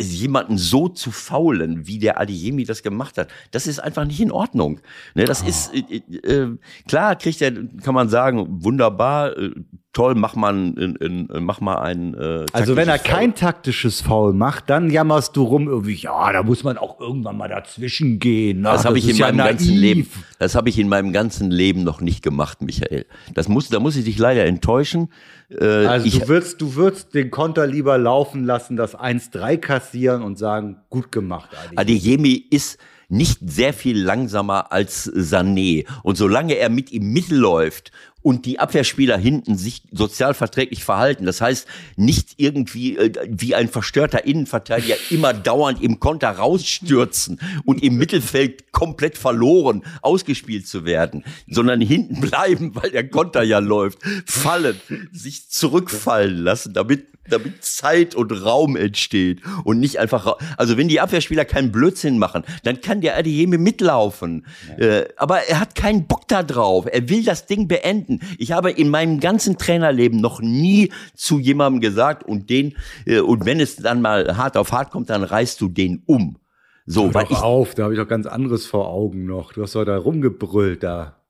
jemanden so zu faulen, wie der Adeyemi das gemacht hat, das ist einfach nicht in Ordnung. Ne, das ist äh, äh, klar, kriegt er, kann man sagen, wunderbar, äh, toll, mach mal ein, ein, ein, mach mal ein. Äh, Also wenn er Foul. kein taktisches Foul macht, dann jammerst du rum irgendwie, ja, da muss man auch irgendwann mal dazwischen gehen. Na, Das habe ich in ja meinem ganzen naiv. Leben, das habe ich in meinem ganzen Leben noch nicht gemacht, Michael. Das muss, da muss ich dich leider enttäuschen. Äh, Also ich, du würdest, du würdest den Konter lieber laufen lassen, das 1-3 kassieren und sagen, gut gemacht, Adi. Adeyemi ist, nicht sehr viel langsamer als Sané. Und solange er mit ihm mitläuft und die Abwehrspieler hinten sich sozial verträglich verhalten. Das heißt, nicht irgendwie äh, wie ein verstörter Innenverteidiger immer dauernd im Konter rausstürzen und im Mittelfeld komplett verloren ausgespielt zu werden, sondern hinten bleiben, weil der Konter ja läuft, fallen, sich zurückfallen lassen, damit damit Zeit und Raum entsteht und nicht einfach, also wenn die Abwehrspieler keinen Blödsinn machen, dann kann der Adeyemi mitlaufen. Ja. Äh, aber er hat keinen Bock da drauf. Er will das Ding beenden. Ich habe in meinem ganzen Trainerleben noch nie zu jemandem gesagt und den, äh, und wenn es dann mal hart auf hart kommt, dann reißt du den um. So, Hör weil ich, auf, da habe ich doch ganz anderes vor Augen noch. Du hast doch da rumgebrüllt da.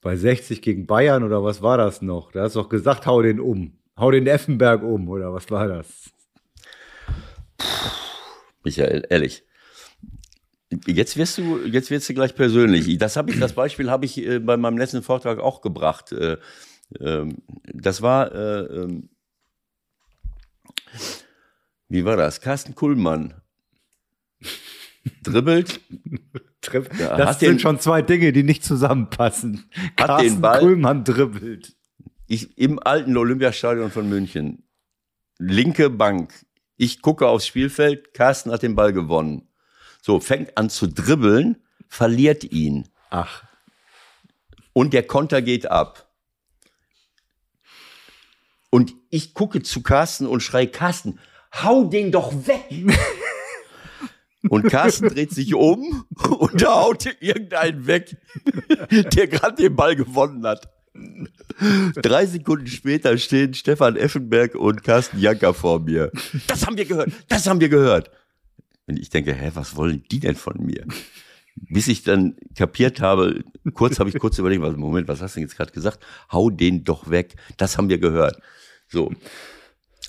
Bei 60 gegen Bayern oder was war das noch? Da hast du doch gesagt, hau den um. Hau den Effenberg um, oder was war das? Michael, ehrlich. Jetzt wirst du, jetzt wirst du gleich persönlich. Das habe ich, das Beispiel habe ich äh, bei meinem letzten Vortrag auch gebracht. Äh, äh, das war, äh, ähm, wie war das? Carsten Kuhlmann dribbelt. das sind den, schon zwei Dinge, die nicht zusammenpassen. Carsten Kuhlmann dribbelt ich im alten Olympiastadion von München, linke Bank, ich gucke aufs Spielfeld, Carsten hat den Ball gewonnen. So, fängt an zu dribbeln, verliert ihn. Ach. Und der Konter geht ab. Und ich gucke zu Carsten und schreie, Carsten, hau den doch weg! Und Carsten dreht sich um und haut irgendeinen weg, der gerade den Ball gewonnen hat. Drei Sekunden später stehen Stefan Effenberg und Carsten Janker vor mir. Das haben wir gehört, das haben wir gehört. Und ich denke, hä, was wollen die denn von mir? Bis ich dann kapiert habe, kurz habe ich kurz überlegt, Moment, was hast du denn jetzt gerade gesagt? Hau den doch weg. Das haben wir gehört. So.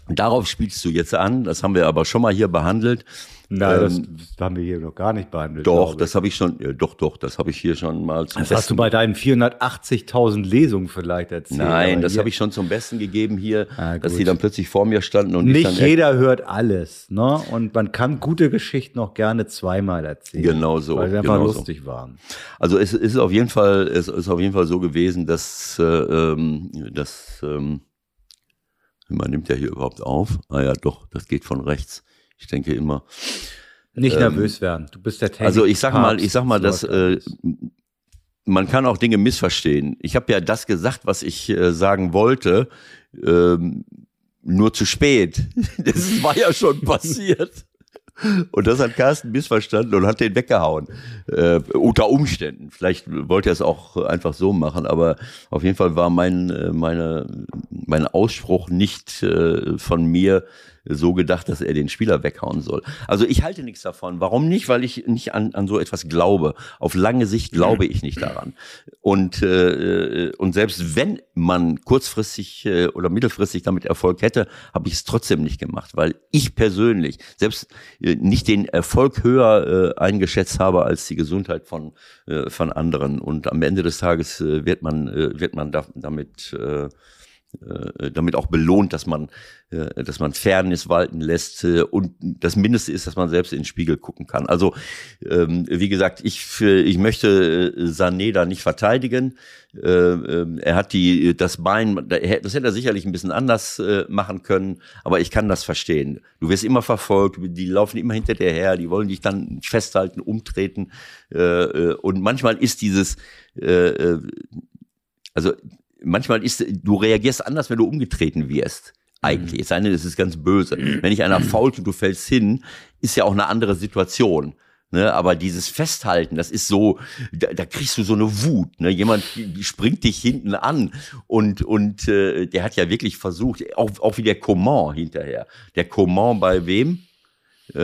Darauf spielst du jetzt an, das haben wir aber schon mal hier behandelt. Nein, ähm, das, haben wir hier noch gar nicht behandelt. Doch, das habe ich schon, ja, doch, doch, das habe ich hier schon mal zum Das Besten. hast du bei deinen 480.000 Lesungen vielleicht erzählt. Nein, das habe ich schon zum Besten gegeben hier, ah, dass sie dann plötzlich vor mir standen und nicht jeder hört alles, ne? Und man kann gute Geschichten auch gerne zweimal erzählen. Genau so, weil sie einfach genau lustig so. waren. Also es ist auf jeden Fall, es ist auf jeden Fall so gewesen, dass, äh, ähm, dass ähm, man nimmt ja hier überhaupt auf. Ah ja, doch, das geht von rechts. Ich denke immer. Nicht ähm, nervös werden. Du bist der Technik Also ich sag mal, ich sag mal, dass äh, man kann auch Dinge missverstehen. Ich habe ja das gesagt, was ich äh, sagen wollte, ähm, nur zu spät. Das war ja schon passiert. Und das hat Carsten missverstanden und hat den weggehauen. Äh, unter Umständen. Vielleicht wollte er es auch einfach so machen, aber auf jeden Fall war mein, äh, meine, mein Ausspruch nicht äh, von mir so gedacht, dass er den Spieler weghauen soll. Also ich halte nichts davon. Warum nicht? Weil ich nicht an, an so etwas glaube. Auf lange Sicht glaube ich nicht daran. Und, äh, und selbst wenn man kurzfristig äh, oder mittelfristig damit Erfolg hätte, habe ich es trotzdem nicht gemacht, weil ich persönlich selbst äh, nicht den Erfolg höher äh, eingeschätzt habe als die Gesundheit von, äh, von anderen. Und am Ende des Tages äh, wird man, äh, wird man da, damit äh, damit auch belohnt, dass man, äh, dass man Fairness walten lässt äh, und das Mindeste ist, dass man selbst in den Spiegel gucken kann. Also ähm, wie gesagt, ich ich möchte Sané da nicht verteidigen. Ähm, er hat die das Bein, das hätte er sicherlich ein bisschen anders machen können, aber ich kann das verstehen. Du wirst immer verfolgt, die laufen immer hinter dir her, die wollen dich dann festhalten, umtreten und manchmal ist dieses also manchmal ist, du reagierst anders, wenn du umgetreten wirst. Eigentlich. Es sei denn, es ist ganz böse. Wenn dich einer fault und du fällst hin, ist ja auch eine andere Situation. Ne, aber dieses Festhalten, das ist so, da, da kriegst du so eine Wut. Ne? Jemand springt dich hinten an und und äh, der hat ja wirklich versucht, auch, auch wie der Coman hinterher. Der Coman bei wem? Äh,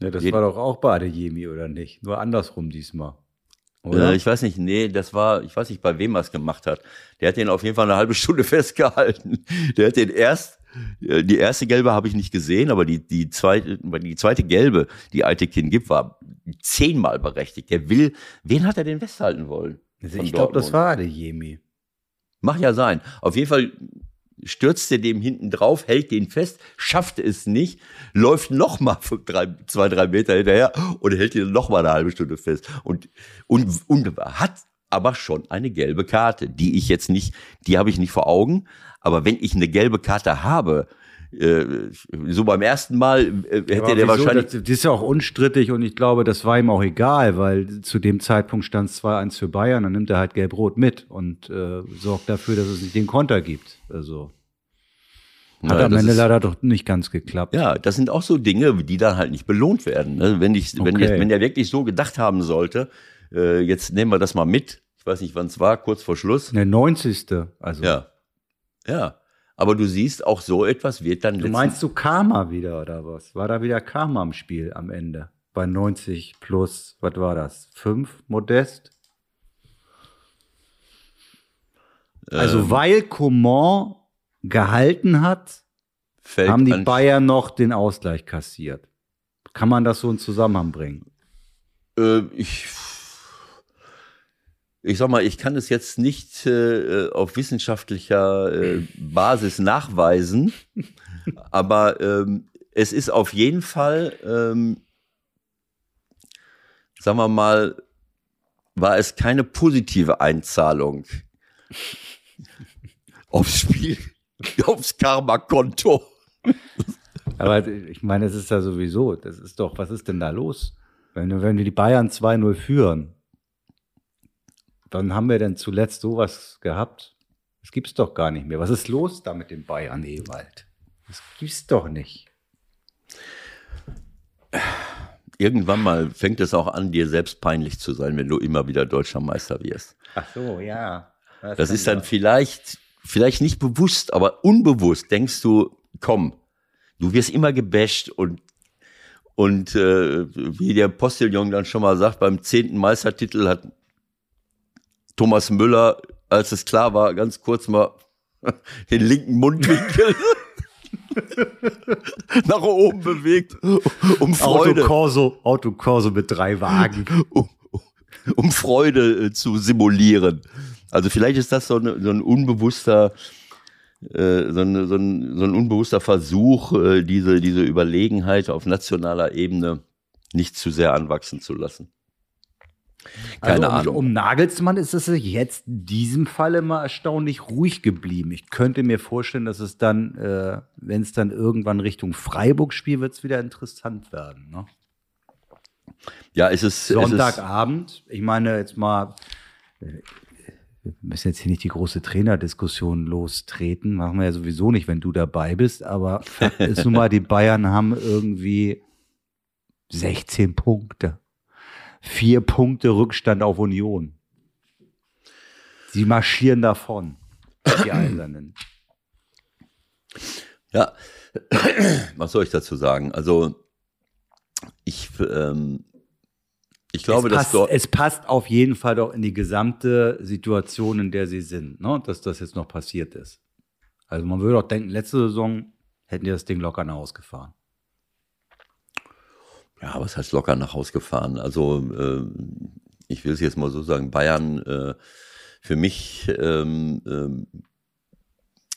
ja, das war doch auch bei Adeyemi, oder nicht? Nur andersrum diesmal. Oder? Äh, ich weiß nicht, nee, das war, ich weiß nicht, bei wem er es gemacht hat. Der hat den auf jeden Fall eine halbe Stunde festgehalten. Der hat den erst, äh, die erste gelbe habe ich nicht gesehen, aber die, die zweite, die zweite gelbe, die Aitekin gibt, war zehnmal berechtigt. Der will, wen hat er denn festhalten wollen? Also ich glaube, das war der Jemi. Mach ja sein. Auf jeden Fall stürzt er dem hinten drauf, hält den fest, schafft es nicht, läuft noch mal drei, zwei, drei Meter hinterher und hält ihn noch mal eine halbe Stunde fest. Und, und, und hat aber schon eine gelbe Karte, die ich jetzt nicht, die habe ich nicht vor Augen. Aber wenn ich eine gelbe Karte habe, so beim ersten Mal äh, hätte der wahrscheinlich. Das, das ist ja auch unstrittig und ich glaube, das war ihm auch egal, weil zu dem Zeitpunkt stand es 2-1 für Bayern, dann nimmt er halt Gelb-Rot mit und äh, sorgt dafür, dass es nicht den Konter gibt. Also hat Ja, am Ende ist- leider doch nicht ganz geklappt. Ja, das sind auch so Dinge, die dann halt nicht belohnt werden. Ne? Wenn, ich, wenn, Okay. jetzt, wenn der wirklich so gedacht haben sollte, äh, jetzt nehmen wir das mal mit. Ich weiß nicht, wann es war, kurz vor Schluss. Der 90. Also Ja. Ja. Aber du siehst, auch so etwas wird dann du meinst du Karma wieder oder was? War da wieder Karma im Spiel am Ende? Bei 90 plus, was war das? 5 Modest? Also Ähm. weil Coman gehalten hat, haben die Bayern noch den Ausgleich kassiert. Kann man das so in Zusammenhang bringen? Äh, ich, ich sag mal, ich kann es jetzt nicht äh, auf wissenschaftlicher äh, Basis nachweisen, aber ähm, es ist auf jeden Fall, ähm, sagen wir mal, war es keine positive Einzahlung aufs Spiel, aufs Karma-Konto. Aber ich meine, es ist ja sowieso, das ist doch, was ist denn da los? Wenn, wenn wir die Bayern 2-0 führen, dann haben wir denn zuletzt sowas gehabt? Das gibt's doch gar nicht mehr. Was ist los da mit den Bayern, Ewald? Das gibt's doch nicht. Irgendwann mal fängt es auch an, dir selbst peinlich zu sein, wenn du immer wieder deutscher Meister wirst. Ach so, ja. Das ist dann vielleicht, vielleicht nicht bewusst, aber unbewusst denkst du, komm, du wirst immer gebasht und, und äh, wie der Postillon dann schon mal sagt, beim zehnten Meistertitel hat Thomas Müller, als es klar war, ganz kurz mal den linken Mundwinkel nach oben bewegt, um Freude, Autokorso, Autokorso mit drei Wagen. um, um Freude äh, zu simulieren. Also vielleicht ist das so, eine, so ein unbewusster, äh, so, eine, so, ein, so ein unbewusster Versuch, äh, diese, diese Überlegenheit auf nationaler Ebene nicht zu sehr anwachsen zu lassen. Keine also, Ahnung. Um, Nagelsmann ist es jetzt in diesem Fall immer erstaunlich ruhig geblieben. Ich könnte mir vorstellen, dass es dann, äh, wenn es dann irgendwann Richtung Freiburg spielt, wird es wieder interessant werden. Ne? Ja, es ist, es ist Sonntagabend, ich meine jetzt mal, äh, wir müssen jetzt hier nicht die große Trainerdiskussion lostreten, machen wir ja sowieso nicht, wenn du dabei bist, aber Fakt ist nun mal, die Bayern haben irgendwie 16 Punkte. Vier Punkte Rückstand auf Union. Sie marschieren davon, die Eisernen. Ja, was soll ich dazu sagen? Also ich, ähm, ich glaube, es, dass passt, dort es passt auf jeden Fall doch in die gesamte Situation, in der sie sind, ne? dass das jetzt noch passiert ist. Also man würde auch denken, letzte Saison hätten die das Ding locker nach Hause gefahren. Ja, was heißt locker nach Haus gefahren? Also ähm, ich will es jetzt mal so sagen, Bayern äh, für mich, ähm, ähm,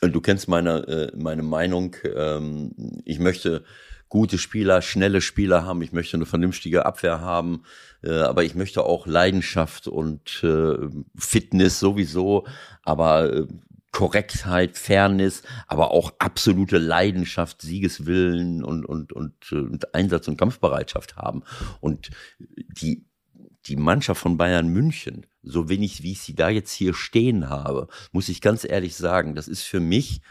du kennst meine, äh, meine Meinung, ähm, ich möchte gute Spieler, schnelle Spieler haben, ich möchte eine vernünftige Abwehr haben, äh, aber ich möchte auch Leidenschaft und äh, Fitness sowieso, aber äh, Korrektheit, Fairness, aber auch absolute Leidenschaft, Siegeswillen und, und, und, äh, und Einsatz und Kampfbereitschaft haben. Und die, die Mannschaft von Bayern München, so wenig wie ich sie da jetzt hier stehen habe, muss ich ganz ehrlich sagen, das ist für mich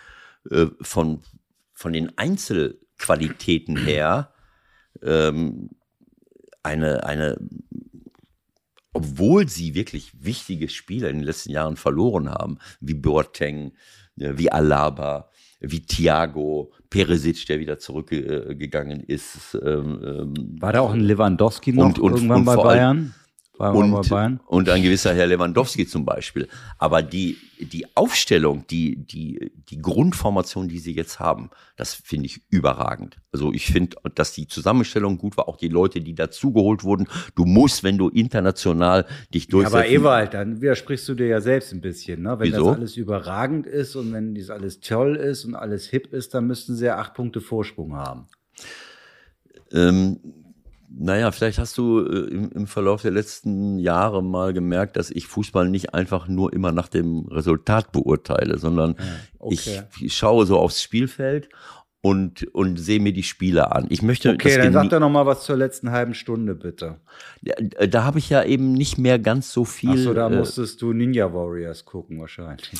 äh, von, von den Einzelqualitäten her ähm, eine, eine obwohl sie wirklich wichtige Spieler in den letzten Jahren verloren haben, wie Boateng, äh, wie Alaba, wie Thiago, Peresic, der wieder zurückgegangen ist. Ähm, ähm, War da auch ein Lewandowski noch Und- und- irgendwann und bei Bayern? Und, und ein gewisser Herr Lewandowski zum Beispiel. Aber die, die Aufstellung, die, die, die Grundformation, die sie jetzt haben, das finde ich überragend. Also ich finde, dass die Zusammenstellung gut war, auch die Leute, die dazugeholt wurden. Du musst, wenn du international dich durchsetzt. Ja, aber Ewald, dann widersprichst du dir ja selbst ein bisschen, ne? Wenn Wieso? das alles überragend ist und wenn das alles toll ist und alles hip ist, dann müssten sie ja acht Punkte Vorsprung haben. Ähm, naja, vielleicht hast du äh, im, im, Verlauf der letzten Jahre mal gemerkt, dass ich Fußball nicht einfach nur immer nach dem Resultat beurteile, sondern okay. ich, schaue so aufs Spielfeld und, und sehe mir die Spiele an. Ich möchte. Okay, dann sag doch noch mal was zur letzten halben Stunde, bitte. Da, da habe ich ja eben nicht mehr ganz so viel. Ach so, da äh, musstest du Ninja Warriors gucken wahrscheinlich.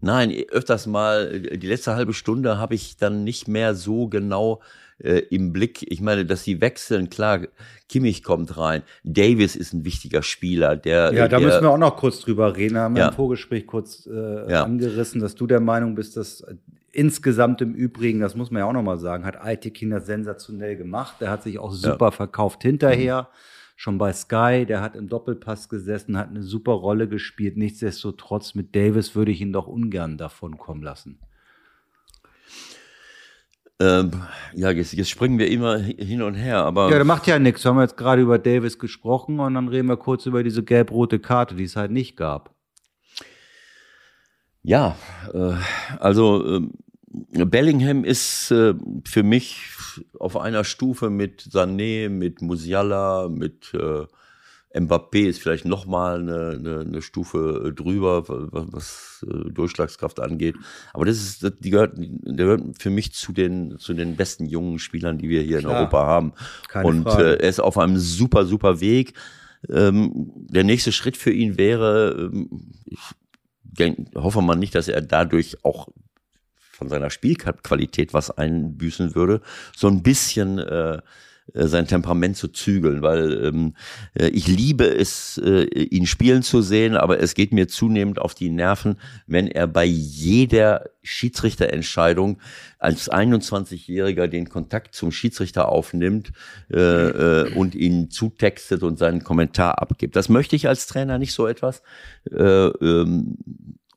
Nein, öfters mal, die letzte halbe Stunde habe ich dann nicht mehr so genau äh, im Blick. Ich meine, dass sie wechseln, klar, Kimmich kommt rein, Davis ist ein wichtiger Spieler. Der, ja, da der, müssen wir auch noch kurz drüber reden. Da haben wir ja. im Vorgespräch kurz äh, ja. angerissen, dass du der Meinung bist, dass insgesamt im Übrigen, das muss man ja auch noch mal sagen, hat alte Kinder sensationell gemacht. Der hat sich auch super ja. verkauft hinterher. Mhm schon bei Sky, der hat im Doppelpass gesessen, hat eine super Rolle gespielt. Nichtsdestotrotz mit Davis würde ich ihn doch ungern davon kommen lassen. Ähm, ja, jetzt, jetzt springen wir immer hin und her, aber. Ja, der macht ja nichts. Wir haben jetzt gerade über Davis gesprochen und dann reden wir kurz über diese gelb-rote Karte, die es halt nicht gab. Ja, äh, also äh, Bellingham ist äh, für mich auf einer Stufe mit Sané, mit Musiala, mit äh, Mbappé ist vielleicht noch mal eine, eine, eine Stufe drüber, was, was äh, Durchschlagskraft angeht. Aber das ist, die gehört, der gehört für mich zu den zu den besten jungen Spielern, die wir hier Klar. in Europa haben. Keine Und äh, er ist auf einem super super Weg. Ähm, der nächste Schritt für ihn wäre, ähm, ich hoffe mal nicht, dass er dadurch auch von seiner Spielqualität was einbüßen würde, so ein bisschen äh, äh, sein Temperament zu zügeln, weil ähm, äh, ich liebe es, äh, ihn spielen zu sehen, aber es geht mir zunehmend auf die Nerven, wenn er bei jeder Schiedsrichterentscheidung als 21-Jähriger den Kontakt zum Schiedsrichter aufnimmt äh, äh, und ihn zutextet und seinen Kommentar abgibt. Das möchte ich als Trainer nicht so etwas. Äh, ähm,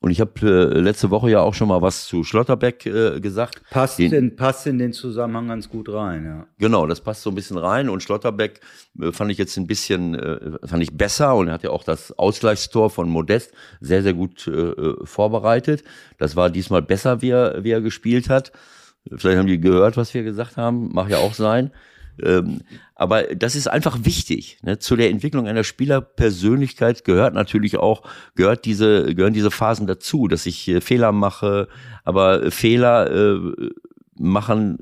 und ich habe äh, letzte Woche ja auch schon mal was zu Schlotterbeck äh, gesagt. Passt, den, in, passt in den Zusammenhang ganz gut rein, ja. Genau, das passt so ein bisschen rein. Und Schlotterbeck äh, fand ich jetzt ein bisschen, äh, fand ich besser und er hat ja auch das Ausgleichstor von Modest sehr, sehr gut äh, äh, vorbereitet. Das war diesmal besser, wie er, wie er gespielt hat. Vielleicht haben die gehört, was wir gesagt haben. Mag ja auch sein. Ähm, aber das ist einfach wichtig. Ne? Zu der Entwicklung einer Spielerpersönlichkeit gehört natürlich auch, gehört diese, gehören diese Phasen dazu, dass ich äh, Fehler mache, aber Fehler äh, machen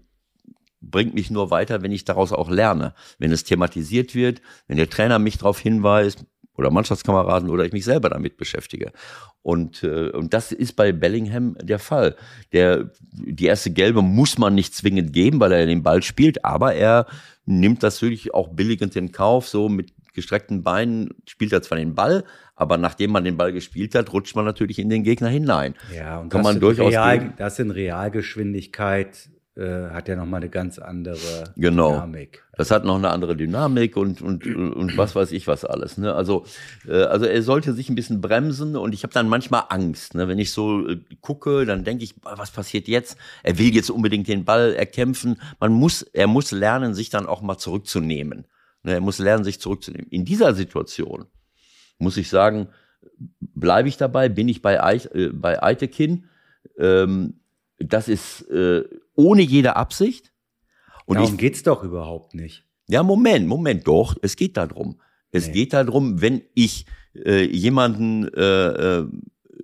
bringt mich nur weiter, wenn ich daraus auch lerne. Wenn es thematisiert wird, wenn der Trainer mich darauf hinweist, oder Mannschaftskameraden oder ich mich selber damit beschäftige. Und, äh, und das ist bei Bellingham der Fall. Der, die erste Gelbe muss man nicht zwingend geben, weil er den Ball spielt, aber er nimmt das wirklich auch billigend in Kauf, so mit gestreckten Beinen spielt er zwar den Ball, aber nachdem man den Ball gespielt hat, rutscht man natürlich in den Gegner hinein. Ja, und Kann das, man durchaus Real, das in Realgeschwindigkeit äh, hat ja nochmal eine ganz andere genau. Dynamik. Das hat noch eine andere Dynamik und, und, und was weiß ich was alles. Ne? Also, äh, also er sollte sich ein bisschen bremsen und ich habe dann manchmal Angst. Ne? Wenn ich so äh, gucke, dann denke ich, was passiert jetzt? Er will jetzt unbedingt den Ball erkämpfen. Man muss, er muss lernen, sich dann auch mal zurückzunehmen. Ne? Er muss lernen, sich zurückzunehmen. In dieser Situation muss ich sagen, bleibe ich dabei, bin ich bei, Eich, äh, bei Eitekin. Ähm, das ist äh, ohne jede Absicht. Und Darum ich, geht's doch überhaupt nicht. Ja, Moment, Moment, doch, es geht darum. Es nee. geht darum, wenn ich äh, jemanden, äh, äh,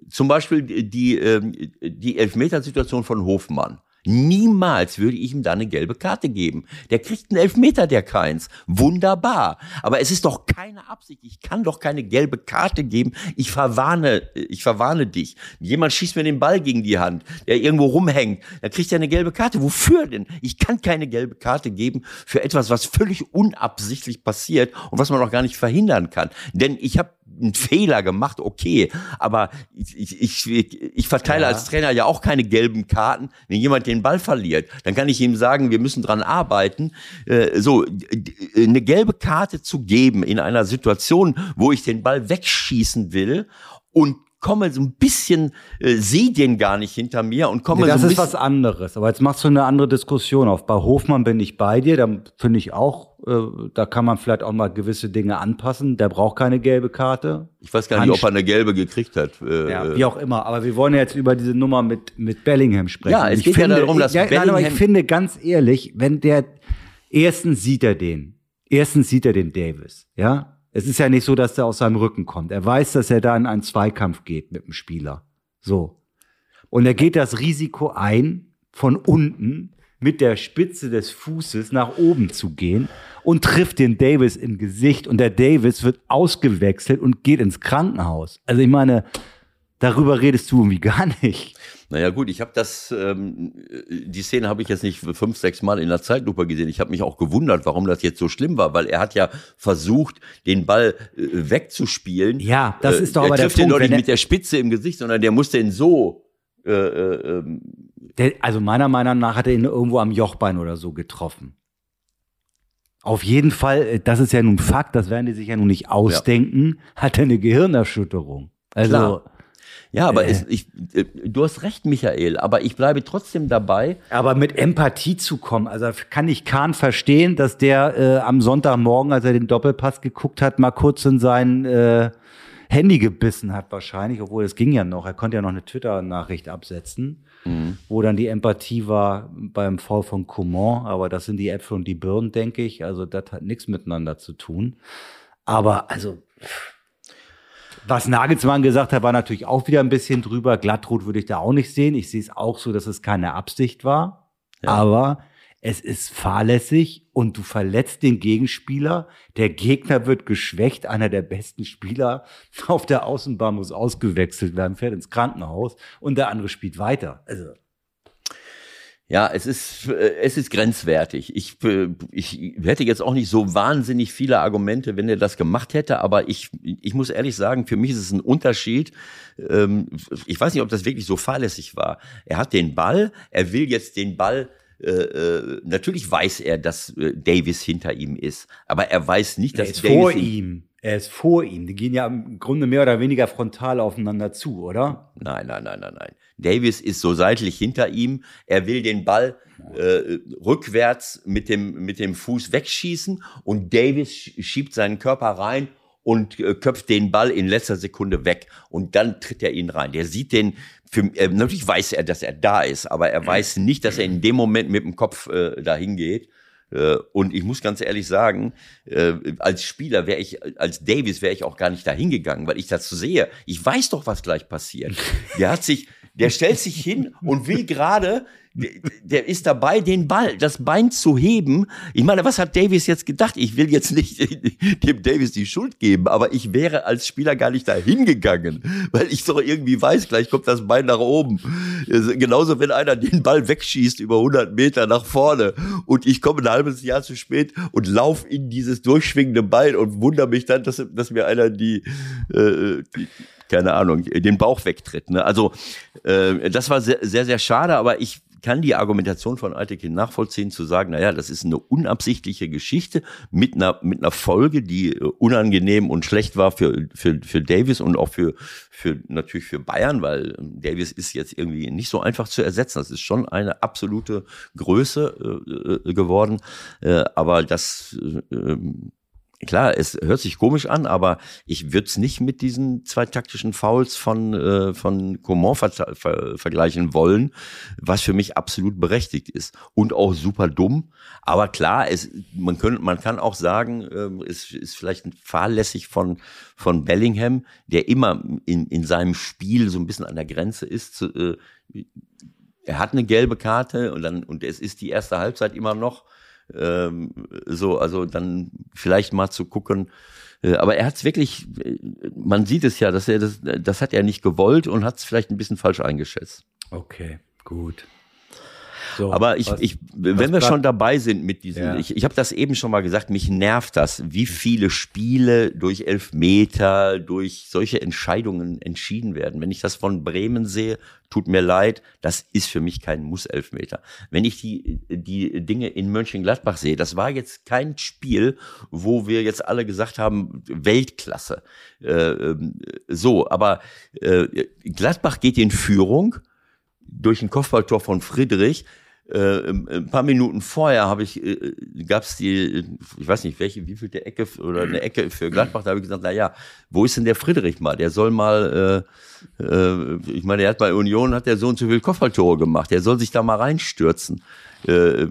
zum Beispiel die, äh, die Elfmetersituation von Hofmann, Niemals würde ich ihm da eine gelbe Karte geben. Der kriegt einen Elfmeter, der keins. Wunderbar. Aber es ist doch keine Absicht. Ich kann doch keine gelbe Karte geben. Ich verwarne, ich verwarne dich. Jemand schießt mir den Ball gegen die Hand, der irgendwo rumhängt. Da kriegt er eine gelbe Karte. Wofür denn? Ich kann keine gelbe Karte geben für etwas, was völlig unabsichtlich passiert und was man auch gar nicht verhindern kann. Denn ich habe einen Fehler gemacht, okay. Aber ich, ich, ich verteile ja. als Trainer ja auch keine gelben Karten, wenn jemand den Ball verliert. Dann kann ich ihm sagen, wir müssen dran arbeiten. Äh, so, eine gelbe Karte zu geben in einer Situation, wo ich den Ball wegschießen will und komme so ein bisschen, äh, sehe den gar nicht hinter mir und komme nee, das so ein ist was anderes. Aber jetzt machst du eine andere Diskussion auf. Bei Hofmann bin ich bei dir. Da finde ich auch, äh, da kann man vielleicht auch mal gewisse Dinge anpassen. Der braucht keine gelbe Karte. Ich weiß gar nicht, Hand ob er eine gelbe gekriegt hat. Äh, ja, wie auch immer. Aber wir wollen ja jetzt über diese Nummer mit, mit Bellingham sprechen. Ja, es ich geht finde, ja darum, dass ja, Bellingham... Nein, aber ich finde ganz ehrlich, wenn der, erstens sieht er den. Erstens sieht er den Davis, ja. Es ist ja nicht so, dass er aus seinem Rücken kommt. Er weiß, dass er da in einen Zweikampf geht mit dem Spieler. So. Und er geht das Risiko ein, von unten mit der Spitze des Fußes nach oben zu gehen und trifft den Davis im Gesicht und der Davis wird ausgewechselt und geht ins Krankenhaus. Also ich meine, darüber redest du irgendwie gar nicht. Naja gut, ich habe das, ähm, die Szene habe ich jetzt nicht fünf, sechs Mal in der Zeitlupe gesehen. Ich habe mich auch gewundert, warum das jetzt so schlimm war, weil er hat ja versucht, den Ball äh, wegzuspielen. Ja, das ist doch äh, aber der Punkt. Den doch nicht mit der Spitze im Gesicht, sondern der muss den so. Äh, äh, ähm, der, also meiner Meinung nach hat er ihn irgendwo am Jochbein oder so getroffen. Auf jeden Fall, äh, das ist ja nun Fakt, das werden die sich ja nun nicht ausdenken, ja. hat er eine Gehirnerschütterung. Also Klar. Ja, aber äh. es, ich, äh, du hast recht, Michael, aber ich bleibe trotzdem dabei. Aber mit Empathie zu kommen, also kann ich Kahn verstehen, dass der äh, am Sonntagmorgen, als er den Doppelpass geguckt hat, mal kurz in sein äh, Handy gebissen hat wahrscheinlich, obwohl es ging ja noch. Er konnte ja noch eine Twitter-Nachricht absetzen, mhm. wo dann die Empathie war beim Fall von Coman. Aber das sind die Äpfel und die Birnen, denke ich. Also das hat nichts miteinander zu tun. Aber also was Nagelsmann gesagt hat, war natürlich auch wieder ein bisschen drüber. Glattrot würde ich da auch nicht sehen. Ich sehe es auch so, dass es keine Absicht war. Ja. Aber es ist fahrlässig und du verletzt den Gegenspieler. Der Gegner wird geschwächt. Einer der besten Spieler auf der Außenbahn muss ausgewechselt werden, fährt ins Krankenhaus und der andere spielt weiter. Also ja, es ist, äh, es ist grenzwertig. Ich, äh, ich hätte jetzt auch nicht so wahnsinnig viele Argumente, wenn er das gemacht hätte, aber ich, ich muss ehrlich sagen, für mich ist es ein Unterschied. Ähm, ich weiß nicht, ob das wirklich so fahrlässig war. Er hat den Ball, er will jetzt den Ball äh, äh natürlich weiß er, dass Davis hinter ihm ist, aber er weiß nicht, dass er ist Davis vor ihm. Er ist vor ihm. Die gehen ja im Grunde mehr oder weniger frontal aufeinander zu, oder? Nein, nein, nein, nein, nein. Davis ist so seitlich hinter ihm. Er will den Ball äh, rückwärts mit dem, mit dem Fuß wegschießen und Davis schiebt seinen Körper rein und äh, köpft den Ball in letzter Sekunde weg und dann tritt er ihn rein. Der sieht den, für, äh, natürlich weiß er, dass er da ist, aber er weiß nicht, dass er in dem Moment mit dem Kopf äh, dahin geht. Äh, und ich muss ganz ehrlich sagen, äh, als Spieler wäre ich, als Davis wäre ich auch gar nicht dahin gegangen, weil ich das sehe. Ich weiß doch, was gleich passiert. Der hat sich, der stellt sich hin und will gerade der ist dabei, den Ball, das Bein zu heben. Ich meine, was hat Davis jetzt gedacht? Ich will jetzt nicht dem Davis die Schuld geben, aber ich wäre als Spieler gar nicht dahin gegangen, weil ich doch irgendwie weiß, gleich kommt das Bein nach oben. Genauso, wenn einer den Ball wegschießt über 100 Meter nach vorne und ich komme ein halbes Jahr zu spät und lauf in dieses durchschwingende Bein und wundere mich dann, dass, dass mir einer die, äh, die keine Ahnung, den Bauch wegtritt. Ne? Also äh, das war sehr, sehr, sehr schade, aber ich kann die Argumentation von Altekin nachvollziehen, zu sagen, naja, das ist eine unabsichtliche Geschichte mit einer, mit einer Folge, die äh, unangenehm und schlecht war für, für, für Davis und auch für, für, natürlich für Bayern, weil ähm, Davis ist jetzt irgendwie nicht so einfach zu ersetzen. Das ist schon eine absolute Größe äh, äh geworden. Äh, aber das, äh, ähm, klar, es hört sich komisch an, aber ich würde es nicht mit diesen zwei taktischen Fouls von, äh, von Coman ver ver vergleichen wollen, was für mich absolut berechtigt ist. Und auch super dumm. Aber klar, es, man, können, man kann auch sagen, äh, es ist vielleicht fahrlässig von, von Bellingham, der immer in, in seinem Spiel so ein bisschen an der Grenze ist. Zu, äh, er hat eine gelbe Karte und dann und es ist die erste Halbzeit immer noch ähm, so, also dann vielleicht mal zu gucken. Äh, aber er hat es wirklich, äh, man sieht es ja, dass er das, das hat er nicht gewollt und hat es vielleicht ein bisschen falsch eingeschätzt. Okay, gut. So, Aber ich, was- ich, wenn wir bleibt- schon dabei sind mit diesen, Ja. ich, ich habe das eben schon mal gesagt, mich nervt das, wie viele Spiele durch Elfmeter, durch solche Entscheidungen entschieden werden. Wenn ich das von Bremen sehe, tut mir leid, das ist für mich kein Muss-Elfmeter. Wenn ich die, die Dinge in Mönchengladbach sehe, das war jetzt kein Spiel, wo wir jetzt alle gesagt haben, Weltklasse. Äh, ähm, so, aber äh, Gladbach geht in Führung durch ein Kopfballtor von Friedrich. Äh, ein paar Minuten vorher habe ich, äh, gab es die, ich weiß nicht, welche, wie viel der Ecke oder eine Ecke für Gladbach, da habe ich gesagt, na ja, wo ist denn der Friedrich mal? Der soll mal, äh, äh, ich meine, er hat bei Union, hat der so und so viel Kopfballtore gemacht, der soll sich da mal reinstürzen. Äh,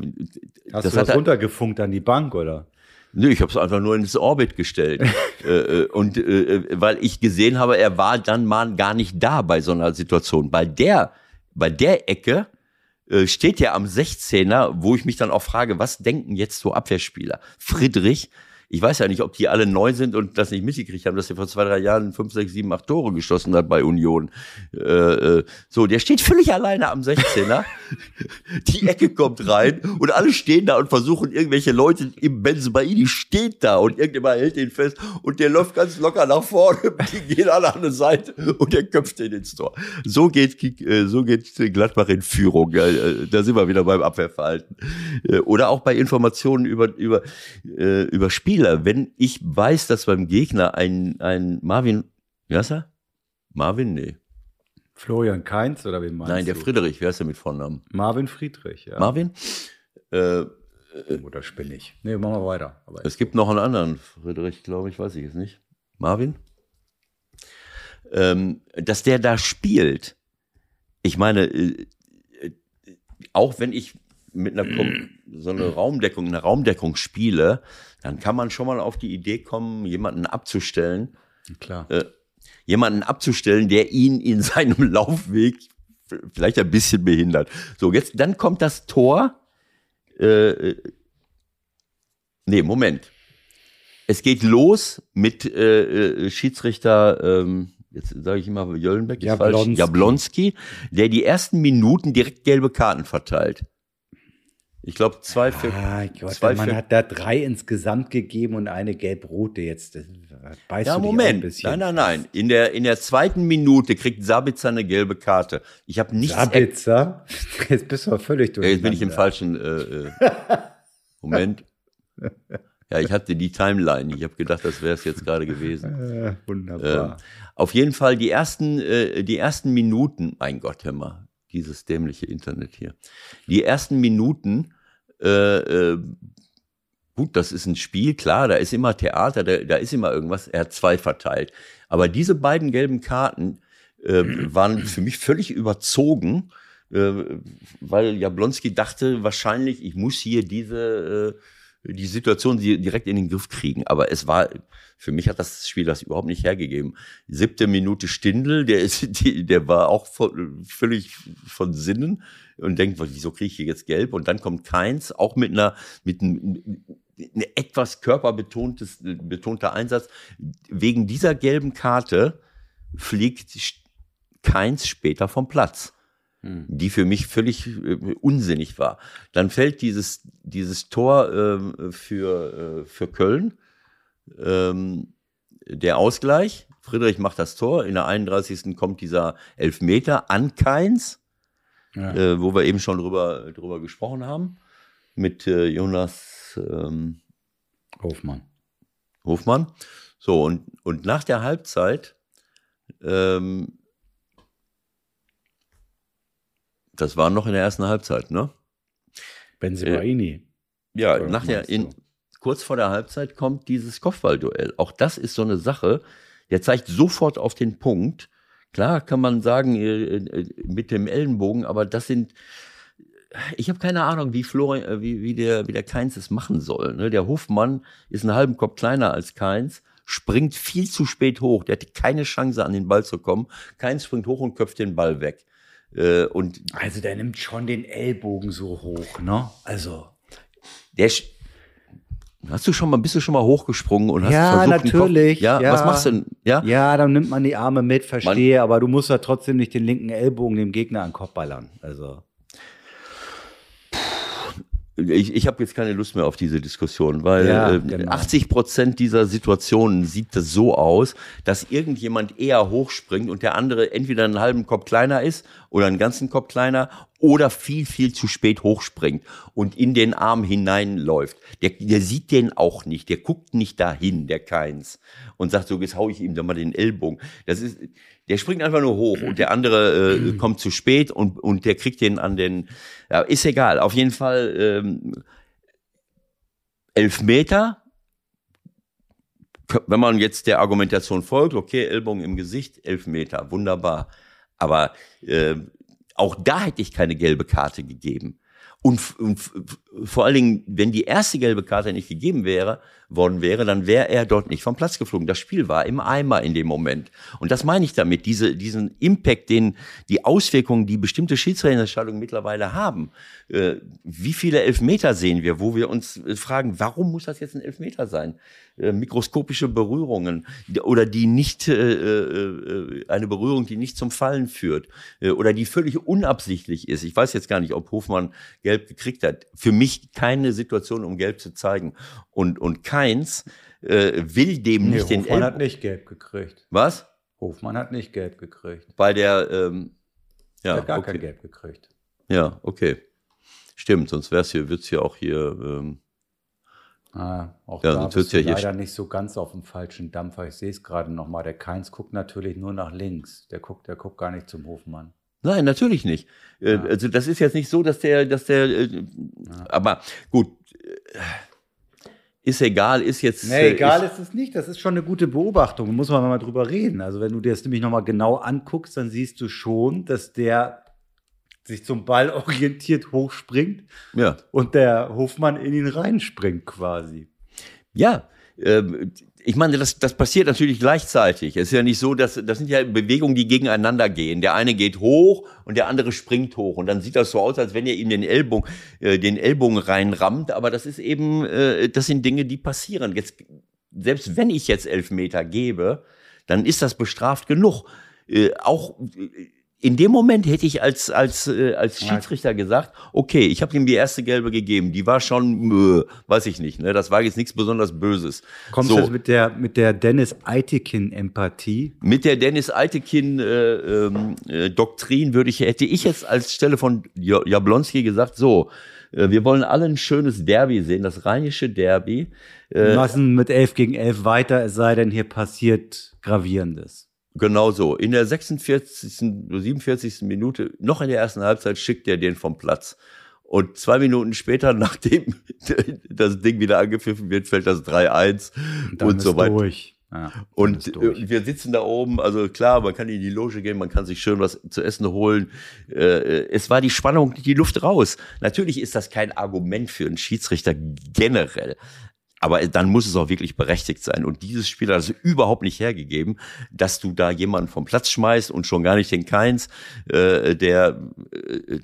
Hast das du hat das er- runtergefunkt an die Bank, oder? Nö, ich habe es einfach nur ins Orbit gestellt. äh, äh, und äh, weil ich gesehen habe, er war dann mal gar nicht da bei so einer Situation. Bei der, bei der Ecke äh, steht er am 16er, wo ich mich dann auch frage, was denken jetzt so Abwehrspieler? Friedrich, ich weiß ja nicht, ob die alle neu sind und das nicht mitgekriegt haben, dass er vor zwei, drei Jahren fünf, sechs, sieben, acht Tore geschossen hat bei Union. Äh, äh, so, der steht völlig alleine am 16er. Die Ecke kommt rein und alle stehen da und versuchen irgendwelche Leute im Benzemaini steht da und irgendjemand hält ihn fest und der läuft ganz locker nach vorne, die gehen alle an eine Seite und der köpft ihn ins Tor. So geht, äh, so geht Gladbach in Führung. Äh, Da sind wir wieder beim Abwehrverhalten. Äh, Oder auch bei Informationen über, über, über Spieler. Wenn ich weiß, dass beim Gegner ein, ein Marvin, wie heißt er? Marvin? Nee. Florian Kainz oder wen meinst Nein, der du? Friedrich, wer ist der mit Vornamen? Marvin Friedrich, ja. Marvin? Äh, Oder spinne ich? Nee, machen wir weiter. Aber Es gibt noch einen anderen Friedrich, glaube ich, weiß ich es nicht. Marvin? Ähm, dass der da spielt. Ich meine, äh, äh, auch wenn ich mit einer Kom so eine Raumdeckung, eine Raumdeckung spiele, dann kann man schon mal auf die Idee kommen, jemanden abzustellen, klar. äh, jemanden abzustellen, der ihn in seinem Laufweg vielleicht ein bisschen behindert. So, jetzt, dann kommt das Tor. Äh, äh, nee, Moment. Es geht los mit äh, äh, Schiedsrichter, ähm, jetzt sage ich immer Jöllenbeck, ist falsch, Jablonski. Jablonski, der die ersten Minuten direkt gelbe Karten verteilt. Ich glaube, zwei für. Ah, Gott, zwei man für- hat da drei insgesamt gegeben und eine gelb-rote jetzt. Beißt Ja, Moment. Nein, nein, nein. In der, in der zweiten Minute kriegt Sabitzer eine gelbe Karte. Ich habe nichts. Sabitzer? Jetzt bist du aber völlig durch. Ja, jetzt bin ich im falschen äh, äh, Moment. Ja, ich hatte die Timeline. Ich habe gedacht, das wäre es jetzt gerade gewesen. Äh, Ähm, wunderbar. auf jeden Fall die ersten, äh, die ersten Minuten, mein Gott, hör mal, dieses dämliche Internet hier. Die ersten Minuten, äh, äh, gut, das ist ein Spiel, klar, da ist immer Theater, da, da ist immer irgendwas. Er hat zwei verteilt. Aber diese beiden gelben Karten äh, waren für mich völlig überzogen, äh, weil Jablonski dachte wahrscheinlich, ich muss hier diese äh, die Situation di- direkt in den Griff kriegen. Aber es war, für mich hat das Spiel das überhaupt nicht hergegeben. Siebte Minute Stindl, der ist, der war auch von, völlig von Sinnen und denkt, wieso kriege ich hier jetzt gelb? Und dann kommt Keins, auch mit einer, mit einem, ein etwas körperbetontes, betonter Einsatz. Wegen dieser gelben Karte fliegt Keins später vom Platz die für mich völlig äh, unsinnig war. Dann fällt dieses, dieses Tor ähm, für, äh, für Köln, ähm, der Ausgleich. Friedrich macht das Tor. In der 31. kommt dieser Elfmeter an Keins, Ja. äh, wo wir eben schon drüber, drüber gesprochen haben, mit äh, Jonas ähm, Hofmann. Hofmann. So, und, und nach der Halbzeit, ähm, das war noch in der ersten Halbzeit, ne? Benzibaini. Ja, Oder nach der, meinst in, kurz vor der Halbzeit kommt dieses Kopfballduell. Auch das ist so eine Sache, der zeigt sofort auf den Punkt. Klar kann man sagen, äh, äh, mit dem Ellenbogen, aber das sind, ich habe keine Ahnung, wie, Florian, äh, wie, wie, der, wie der Keins es machen soll. Ne? Der Hofmann ist einen halben Kopf kleiner als Keins, springt viel zu spät hoch. Der hatte keine Chance, an den Ball zu kommen. Keins springt hoch und köpft den Ball weg. Äh, Und Also der nimmt schon den Ellbogen so hoch, ne? Also. Der Hast du schon mal, bist du schon mal hochgesprungen und hast Ja, versucht, natürlich, Kopf, ja, ja. was machst du denn? Ja, Ja, dann nimmt man die Arme mit, verstehe, aber du musst ja trotzdem nicht den linken Ellbogen dem Gegner an den Kopf ballern. Also. Ich, ich habe jetzt keine Lust mehr auf diese Diskussion, weil Ja, äh, genau. 80 Prozent dieser Situationen sieht das so aus, dass irgendjemand eher hochspringt und der andere entweder einen halben Kopf kleiner ist oder einen ganzen Kopf kleiner oder viel, viel zu spät hochspringt und in den Arm hineinläuft. Der, der sieht den auch nicht, der guckt nicht dahin, der Keins, und sagt so, jetzt hau ich ihm doch mal den Ellbogen. Das ist, der springt einfach nur hoch und der andere äh, kommt zu spät und, und der kriegt den an den, ja, ist egal. Auf jeden Fall ähm, elf Meter. Wenn man jetzt der Argumentation folgt, okay, Ellbogen im Gesicht, elf Meter, wunderbar. Aber äh, auch da hätte ich keine gelbe Karte gegeben. Und, und vor allen Dingen, wenn die erste gelbe Karte nicht gegeben wäre, worden wäre, dann wäre er dort nicht vom Platz geflogen. Das Spiel war im Eimer in dem Moment. Und das meine ich damit, diese, diesen Impact, den, die Auswirkungen, die bestimmte Schiedsrichterentscheidungen mittlerweile haben. Äh, wie viele Elfmeter sehen wir, wo wir uns äh, fragen, warum muss das jetzt ein Elfmeter sein? Äh, mikroskopische Berührungen oder die nicht, äh, äh, eine Berührung, die nicht zum Fallen führt äh, oder die völlig unabsichtlich ist. Ich weiß jetzt gar nicht, ob Hofmann gelb gekriegt hat. Für mich keine Situation, um gelb zu zeigen. Und, und Keins äh, will dem Nee, nicht den Hofmann hat nicht gelb gekriegt. Was? Hofmann hat nicht gelb gekriegt. Bei der, ähm, Er ja, hat gar kein okay. Gelb gekriegt. Ja, okay. Stimmt, sonst wär's hier, wird's hier auch hier, ähm, Ah, auch Ja, da bist ja leider nicht so ganz auf dem falschen Dampfer. Ich sehe es gerade nochmal. Der Keins guckt natürlich nur nach links. Der guckt, der guckt gar nicht zum Hofmann. Nein, natürlich nicht. Äh, Ja. Also das ist jetzt nicht so, dass der, dass der, äh, aber gut, äh, ist egal, ist jetzt. Nee, egal ist, ist es nicht. Das ist schon eine gute Beobachtung. Da muss man mal drüber reden. Also wenn du dir das nämlich nochmal genau anguckst, dann siehst du schon, dass der sich zum Ball orientiert hochspringt Ja, und der Hofmann in ihn reinspringt quasi. ja. Ähm, ich meine, das, das passiert natürlich gleichzeitig. Es ist ja nicht so, dass das sind ja Bewegungen, die gegeneinander gehen. Der eine geht hoch und der andere springt hoch und dann sieht das so aus, als wenn er ihm den Ellbogen, äh, den Ellbogen reinrammt. Aber das ist eben, äh, das sind Dinge, die passieren. Jetzt, selbst wenn ich jetzt elf Meter gebe, dann ist das bestraft genug. Äh, auch äh, in dem Moment hätte ich als, als, äh, als Schiedsrichter gesagt, okay, ich habe ihm die erste gelbe gegeben, die war schon, äh, weiß ich nicht, ne? das war jetzt nichts besonders Böses. Kommst so, du jetzt mit der, mit der Dennis Eitekin-Empathie? mit der Dennis Eitekin äh, ähm, äh, Doktrin würde ich, hätte ich jetzt als Stelle von Jablonski gesagt, so, äh, wir wollen alle ein schönes Derby sehen, das rheinische Derby. Äh, Lassen mit 11 gegen 11 weiter, es sei denn, hier passiert Gravierendes. Genau so. In der 46., 47. Minute, noch in der ersten Halbzeit, schickt er den vom Platz. Und zwei Minuten später, nachdem das Ding wieder angepfiffen wird, fällt das 3-1 und, Dann so weiter. durch. Ja, Und äh, wir sitzen da oben, also klar, man kann in die Loge gehen, man kann sich schön was zu essen holen. Äh, es war die Spannung, die Luft raus. Natürlich ist das kein Argument für einen Schiedsrichter generell. Aber dann muss es auch wirklich berechtigt sein. Und dieses Spiel hat es überhaupt nicht hergegeben, dass du da jemanden vom Platz schmeißt und schon gar nicht den Keins, äh, der äh,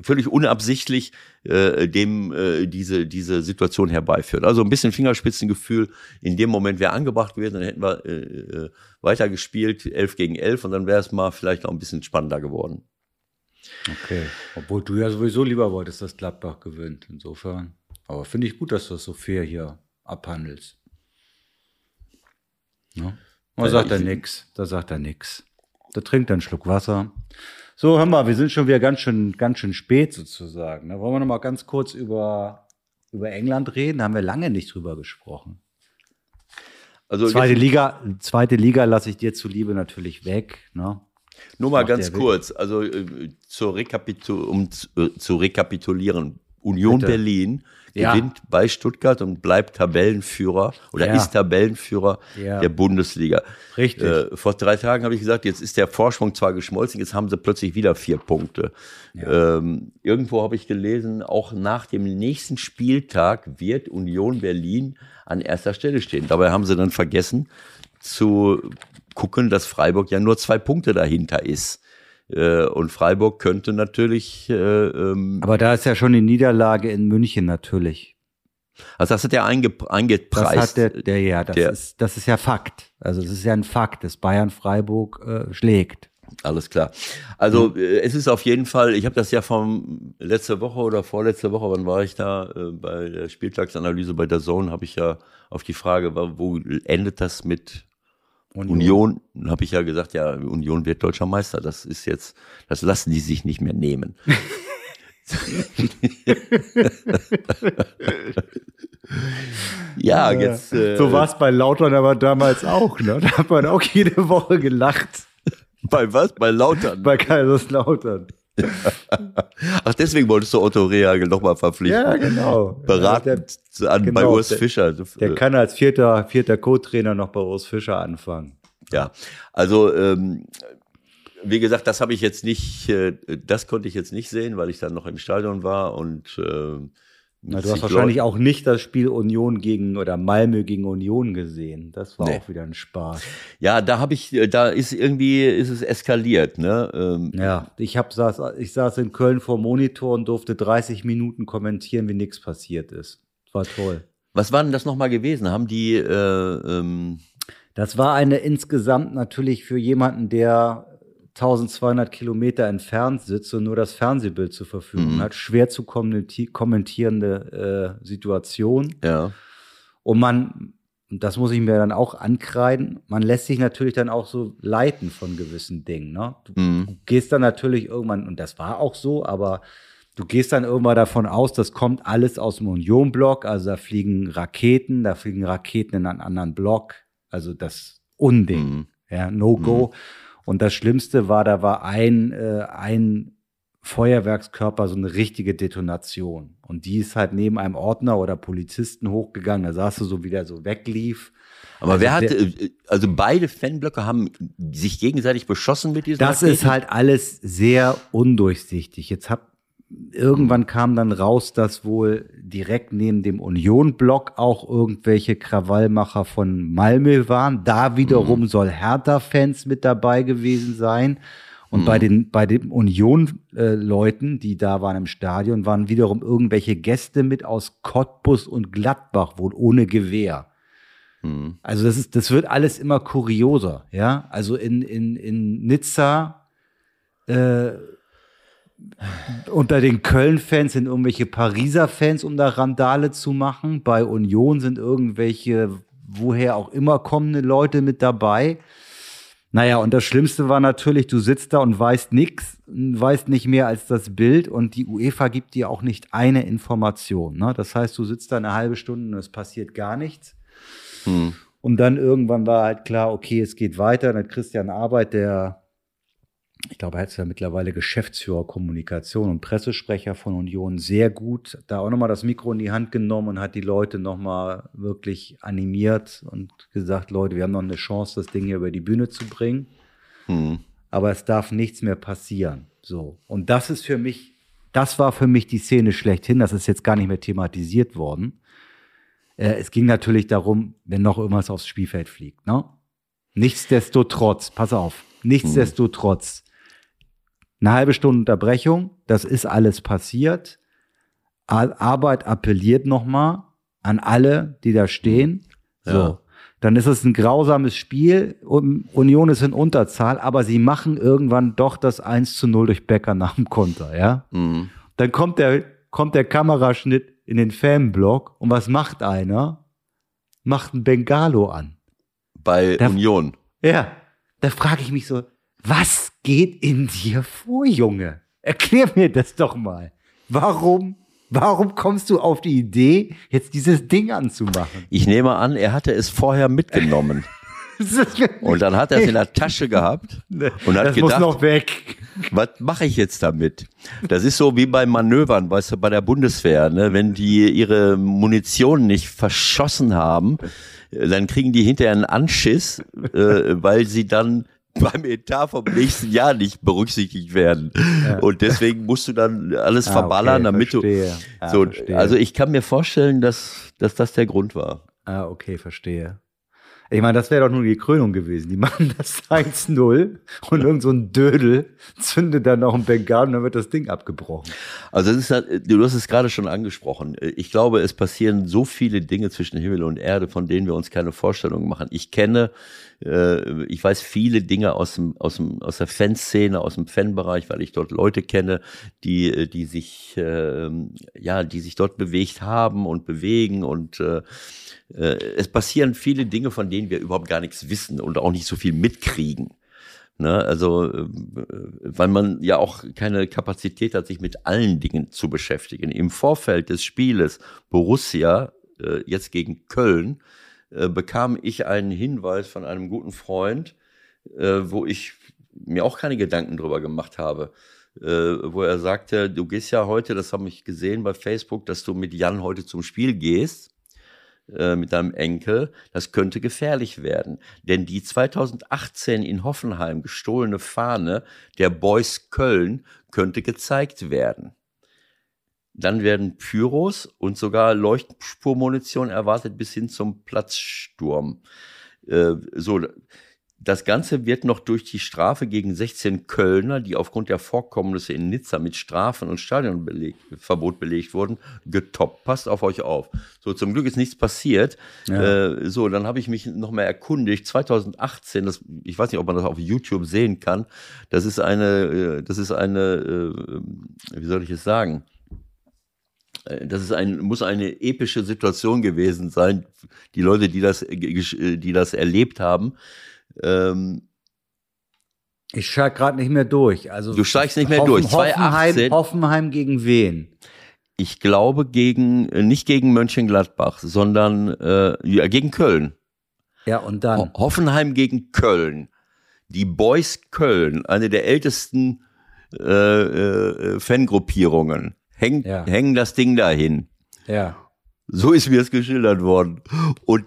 völlig unabsichtlich äh, dem äh, diese diese Situation herbeiführt. Also ein bisschen Fingerspitzengefühl in dem Moment wäre angebracht gewesen, dann hätten wir äh, äh, weitergespielt, 11 gegen 11 und dann wäre es mal vielleicht noch ein bisschen spannender geworden. Okay. Obwohl du ja sowieso lieber wolltest, dass Gladbach gewinnt. Insofern. Aber finde ich gut, dass du das so fair hier abhandelst. Ja. Da sagt er nix. Da sagt er nix. Da trinkt er einen Schluck Wasser. So, hör mal, wir sind schon wieder ganz schön, ganz schön spät sozusagen. Da wollen wir noch mal ganz kurz über, über England reden. Da haben wir lange nicht drüber gesprochen. Also Zweite Liga, zweite Liga lasse ich dir zuliebe natürlich weg. Ne? nur mal ganz kurz, also äh, zur um äh, zu rekapitulieren. Union Bitte. Berlin Ja. gewinnt bei Stuttgart und bleibt Tabellenführer oder Ja. ist Tabellenführer Ja. der Bundesliga. Richtig. Äh, vor drei Tagen habe ich gesagt, jetzt ist der Vorsprung zwar geschmolzen, jetzt haben sie plötzlich wieder vier Punkte. Ähm, irgendwo habe ich gelesen, auch nach dem nächsten Spieltag wird Union Berlin an erster Stelle stehen. Dabei haben sie dann vergessen zu gucken, dass Freiburg ja nur zwei Punkte dahinter ist. Äh, und Freiburg könnte natürlich, äh, ähm, Aber da ist ja schon die Niederlage in München natürlich. also das hat er einge, Das eingepreist. hat der, der ja, das Der- ist, das ist ja Fakt. Also es ist ja ein Fakt, dass Bayern Freiburg äh, schlägt. Alles klar. Also äh, es ist auf jeden Fall, ich habe das ja vom letzte Woche oder vorletzte Woche, wann war ich da äh, bei der Spieltagsanalyse bei der Zone, habe ich ja auf die Frage, wo endet das mit Union, habe ich ja gesagt, ja, Union wird deutscher Meister. Das ist jetzt, das lassen die sich nicht mehr nehmen. ja, jetzt. Äh, so war es bei Lautern aber damals auch, ne? Da hat man auch jede Woche gelacht Bei was? Bei Lautern. bei Kaiserslautern. Ach, deswegen wolltest du Otto Rehagel nochmal verpflichten. Ja, genau. Beratend an, bei genau, Urs der- Fischer. Der kann als vierter, vierter Co-Trainer noch bei Urs Fischer anfangen. Ja, also ähm, wie gesagt, das habe ich jetzt nicht, äh, das konnte ich jetzt nicht sehen, weil ich dann noch im Stadion war und äh, Na, du hast wahrscheinlich auch nicht das Spiel Union gegen oder Malmö gegen Union gesehen. Das war Nee. auch wieder ein Spaß. Ja, da habe ich, äh, da ist irgendwie, ist es eskaliert, ne? Ähm, Ja, ich hab, saß, ich saß in Köln vor dem Monitor und durfte 30 Minuten kommentieren, wie nichts passiert ist. War toll. was war denn das nochmal gewesen? Haben die, äh, ähm, Das war eine insgesamt natürlich für jemanden, der 1200 Kilometer entfernt sitzt und nur das Fernsehbild zur Verfügung Mhm. hat, schwer zu kommenti- kommentierende äh, Situation. ja, Und man, und das muss ich mir dann auch ankreiden, man lässt sich natürlich dann auch so leiten von gewissen Dingen. Ne? Du, Mhm. du gehst dann natürlich irgendwann, und das war auch so, aber du gehst dann irgendwann davon aus, das kommt alles aus dem Union-Block, also da fliegen Raketen, da fliegen Raketen in einen anderen Block, also das Unding, Mhm. ja, No-Go. Und das Schlimmste war, da war ein, äh, ein Feuerwerkskörper, so eine richtige Detonation. Und die ist halt neben einem Ordner oder Polizisten hochgegangen. Da saß du so wieder so weglief. aber Also wer hat, der- äh, also beide Fanblöcke haben sich gegenseitig beschossen mit diesen Das Raketen? ist halt alles sehr undurchsichtig. Jetzt hab, irgendwann kam dann raus, dass wohl direkt neben dem Union-Block auch irgendwelche Krawallmacher von Malmö waren. Da wiederum soll Hertha-Fans mit dabei gewesen sein. Und bei den, bei den Union-Leuten, die da waren im Stadion, waren wiederum irgendwelche Gäste mit aus Cottbus und Gladbach, wohl ohne Gewehr. Mhm. Also das ist, das wird alles immer kurioser, ja. Also in, in, in Nizza äh, unter den Köln-Fans sind irgendwelche Pariser Fans, um da Randale zu machen. Bei Union sind irgendwelche, woher auch immer kommende Leute mit dabei. Naja, und das Schlimmste war natürlich, du sitzt da und weißt nichts, weißt nicht mehr als das Bild und die UEFA gibt dir auch nicht eine Information. Ne? Das heißt, du sitzt da eine halbe Stunde und es passiert gar nichts. Mhm. Und dann irgendwann war halt klar, okay, es geht weiter. Dann hat Christian Arbeit, der, ich glaube, er ist ja mittlerweile Geschäftsführer Kommunikation und Pressesprecher von Union, sehr gut, da auch nochmal das Mikro in die Hand genommen und hat die Leute nochmal wirklich animiert und gesagt, Leute, wir haben noch eine Chance, das Ding hier über die Bühne zu bringen. Mhm. Aber es darf nichts mehr passieren. So. Und das ist für mich, das war für mich die Szene schlechthin. Das ist jetzt gar nicht mehr thematisiert worden. Äh, es ging natürlich darum, wenn noch irgendwas aufs Spielfeld fliegt. Ne? Nichtsdestotrotz, pass auf, nichtsdestotrotz, eine halbe Stunde Unterbrechung, das ist alles passiert. Ar- Arbeit appelliert nochmal an alle, die da stehen. So. Ja. Dann ist es ein grausames Spiel. Union ist in Unterzahl, aber sie machen irgendwann doch das 1 zu 0 durch Becker nach dem Konter, ja? Mhm. Dann kommt der, kommt der Kameraschnitt in den Fanblock und was macht einer? Macht ein Bengalo an. Bei Da- Union. Ja, da frage ich mich so, was geht in dir vor, Junge? Erklär mir das doch mal. Warum, warum kommst du auf die Idee, jetzt dieses Ding anzumachen? Ich nehme an, er hatte es vorher mitgenommen. Und dann hat er es in der Tasche gehabt und hat das muss gedacht, noch weg. was mache ich jetzt damit? Das ist so wie bei Manövern, weißt du, bei der Bundeswehr, ne? wenn die ihre Munition nicht verschossen haben, dann kriegen die hinterher einen Anschiss, äh, weil sie dann beim Etat vom nächsten Jahr nicht berücksichtigt werden. Und deswegen musst du dann alles Ah, verballern, okay, damit verstehe. du Ah, so. verstehe. Also ich kann mir vorstellen, dass, dass das der Grund war. Ah, okay, verstehe. Ich meine, das wäre doch nur die Krönung gewesen. Die machen das 1-0 und irgend so ein Dödel zündet dann noch ein Bengal und dann wird das Ding abgebrochen. Also das ist halt, du hast es gerade schon angesprochen. Ich glaube, es passieren so viele Dinge zwischen Himmel und Erde, von denen wir uns keine Vorstellung machen. Ich kenne, äh, ich weiß viele Dinge aus dem, aus dem, aus der Fanszene, aus dem Fanbereich, weil ich dort Leute kenne, die, die sich, äh, ja, die sich dort bewegt haben und bewegen und äh, äh, es passieren viele Dinge, von denen wir überhaupt gar nichts wissen und auch nicht so viel mitkriegen. Ne, also, äh, weil man ja auch keine Kapazität hat, sich mit allen Dingen zu beschäftigen. Im Vorfeld des Spieles Borussia, äh, jetzt gegen Köln, äh, bekam ich einen Hinweis von einem guten Freund, äh, wo ich mir auch keine Gedanken drüber gemacht habe. Äh, wo er sagte, du gehst ja heute, das habe ich gesehen bei Facebook, dass du mit Jan heute zum Spiel gehst. Äh, mit deinem Enkel, das könnte gefährlich werden. Denn die 2018 in Hoffenheim gestohlene Fahne der Boys Köln könnte gezeigt werden. Dann werden Pyros und sogar Leuchtspurmunition erwartet bis hin zum Platzsturm. Äh, so, das Ganze wird noch durch die Strafe gegen 16 Kölner, die aufgrund der Vorkommnisse in Nizza mit Strafen und Stadionverbot belegt wurden, getoppt. Passt auf euch auf. So, zum Glück ist nichts passiert. Ja. Äh, so, dann habe ich mich noch mal erkundigt. 2018, das, ich weiß nicht, ob man das auf YouTube sehen kann. Das ist eine, äh, das ist eine, äh, wie soll ich es sagen? Äh, das ist ein, muss eine epische Situation gewesen sein. Die Leute, die das, die das erlebt haben, ähm, ich steige gerade nicht mehr durch. Also du steigst nicht mehr Hoffen, durch. Hoffenheim, Hoffenheim gegen wen? Ich glaube gegen äh, nicht gegen Mönchengladbach, sondern äh, ja, gegen Köln. Ja und dann Ho Hoffenheim gegen Köln. Die Boys Köln, eine der ältesten äh, äh, Fangruppierungen, hängt ja. hängen das Ding dahin. Ja. So ist mir es geschildert worden. Und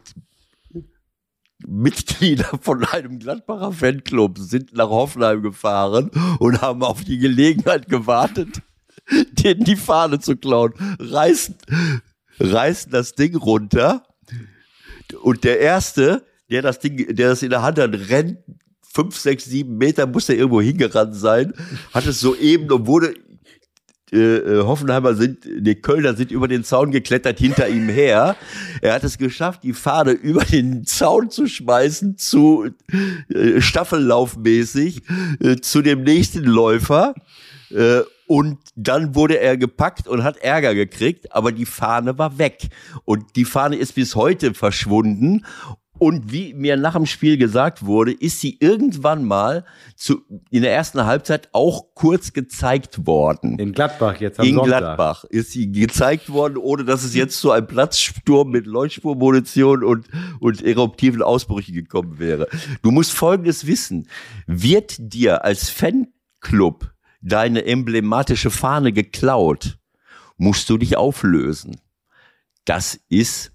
Mitglieder von einem Gladbacher Fanclub sind nach Hoffenheim gefahren und haben auf die Gelegenheit gewartet, denen die Fahne zu klauen, reißen, reißen das Ding runter und der Erste, der das Ding, der das in der Hand hat, rennt fünf, sechs, sieben Meter, muss er irgendwo hingerannt sein, hat es soeben und wurde äh, äh, Hoffenheimer sind, die Kölner sind über den Zaun geklettert hinter ihm her. Er hat es geschafft, die Fahne über den Zaun zu schmeißen, zu äh, Staffellaufmäßig, äh, zu dem nächsten Läufer. Äh, und dann wurde er gepackt und hat Ärger gekriegt, aber die Fahne war weg. Und die Fahne ist bis heute verschwunden. Und wie mir nach dem Spiel gesagt wurde, ist sie irgendwann mal zu, in der ersten Halbzeit auch kurz gezeigt worden. In Gladbach jetzt am In Sonntag. Gladbach ist sie gezeigt worden, ohne dass es jetzt zu einem Platzsturm mit Leuchtspurmunition und, und eruptiven Ausbrüchen gekommen wäre. Du musst Folgendes wissen. Wird dir als Fanclub deine emblematische Fahne geklaut, musst du dich auflösen. Das ist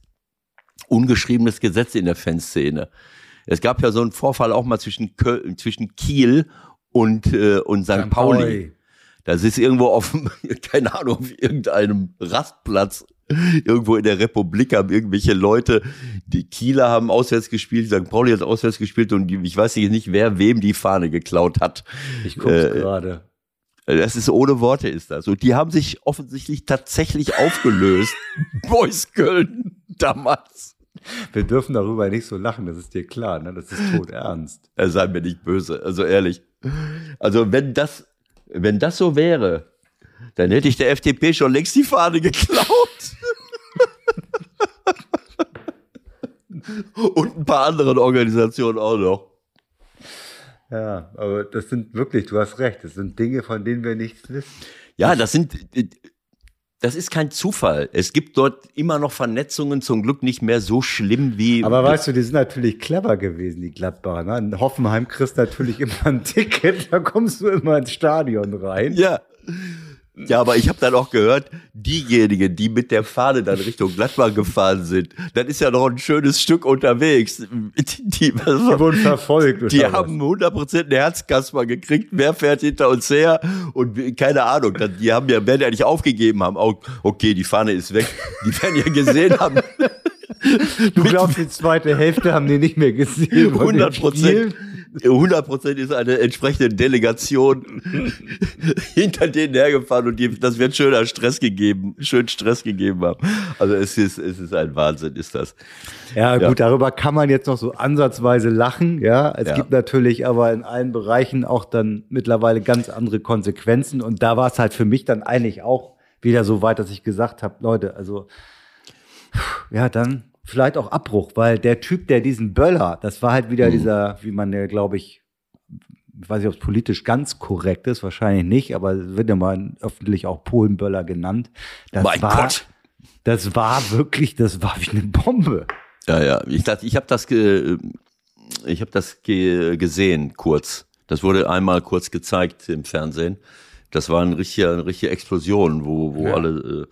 ungeschriebenes Gesetz in der Fanszene. Es gab ja so einen Vorfall auch mal zwischen, Köln, zwischen Kiel und, äh, und St. St. Pauli. Das ist irgendwo auf, keine Ahnung, auf irgendeinem Rastplatz irgendwo in der Republik haben irgendwelche Leute, die Kieler haben auswärts gespielt, St. Pauli hat auswärts gespielt und ich weiß nicht, wer wem die Fahne geklaut hat. Ich guck's äh, gerade. Das ist ohne Worte ist das. Und die haben sich offensichtlich tatsächlich aufgelöst. Boys Köln damals. Wir dürfen darüber nicht so lachen, das ist dir klar, ne? Das ist tot ernst. Er sei mir nicht böse, also ehrlich. Also wenn das, wenn das so wäre, dann hätte ich der FDP schon längst die Fahne geklaut. Und ein paar anderen Organisationen auch noch. Ja, aber das sind wirklich, du hast recht, das sind Dinge, von denen wir nichts wissen. Ja, das sind, das ist kein Zufall. Es gibt dort immer noch Vernetzungen, zum Glück nicht mehr so schlimm wie. Aber weißt du, die sind natürlich clever gewesen, die Gladbacher. Ne? In Hoffenheim kriegst du natürlich immer ein Ticket, da kommst du immer ins Stadion rein. Ja. Ja, aber ich habe dann auch gehört, diejenigen, die mit der Fahne dann Richtung Gladbach gefahren sind, dann ist ja noch ein schönes Stück unterwegs. Die, die, die wurden verfolgt. Die haben 100% eine Herzkasper gekriegt, wer fährt hinter uns her und keine Ahnung, die haben ja, werden ja nicht aufgegeben haben, auch, okay, die Fahne ist weg, die werden ja gesehen haben. Du glaubst, die zweite Hälfte haben die nicht mehr gesehen. von dem 100 Prozent. Spiel? 100 Prozent ist eine entsprechende Delegation hinter denen hergefahren und die, das wird schöner Stress gegeben, schön Stress gegeben haben. Also es ist, es ist ein Wahnsinn, ist das. Ja, Ja. gut, darüber kann man jetzt noch so ansatzweise lachen, ja. Es Ja. gibt natürlich aber in allen Bereichen auch dann mittlerweile ganz andere Konsequenzen und da war es halt für mich dann eigentlich auch wieder so weit, dass ich gesagt habe, Leute, also ja, dann vielleicht auch Abbruch, weil der Typ, der diesen Böller, das war halt wieder Mhm. dieser, wie man ja, glaube ich, ich weiß nicht, ob es politisch ganz korrekt ist, wahrscheinlich nicht, aber es wird ja mal öffentlich auch Polenböller genannt. Das Mein war, Gott. Das war wirklich, das war wie eine Bombe. Ja, ja. Ich dachte, ich habe das, ge, ich habe das ge, gesehen kurz. Das wurde einmal kurz gezeigt im Fernsehen. Das war ein richtiger, eine richtige Explosion, wo, wo Ja. alle.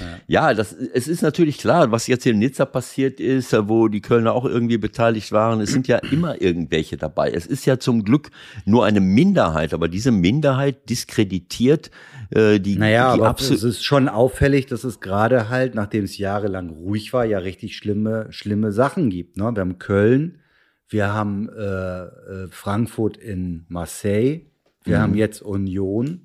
Äh, ja, das, es ist natürlich klar, was jetzt in Nizza passiert ist, wo die Kölner auch irgendwie beteiligt waren. Es sind ja immer irgendwelche dabei. Es ist ja zum Glück nur eine Minderheit, aber diese Minderheit diskreditiert äh, die, Naja, die aber es ist schon auffällig, dass es gerade halt, nachdem es jahrelang ruhig war, ja richtig schlimme, schlimme Sachen gibt. Ne? Wir haben Köln, wir haben äh, äh, Frankfurt in Marseille, wir Mhm. haben jetzt Union.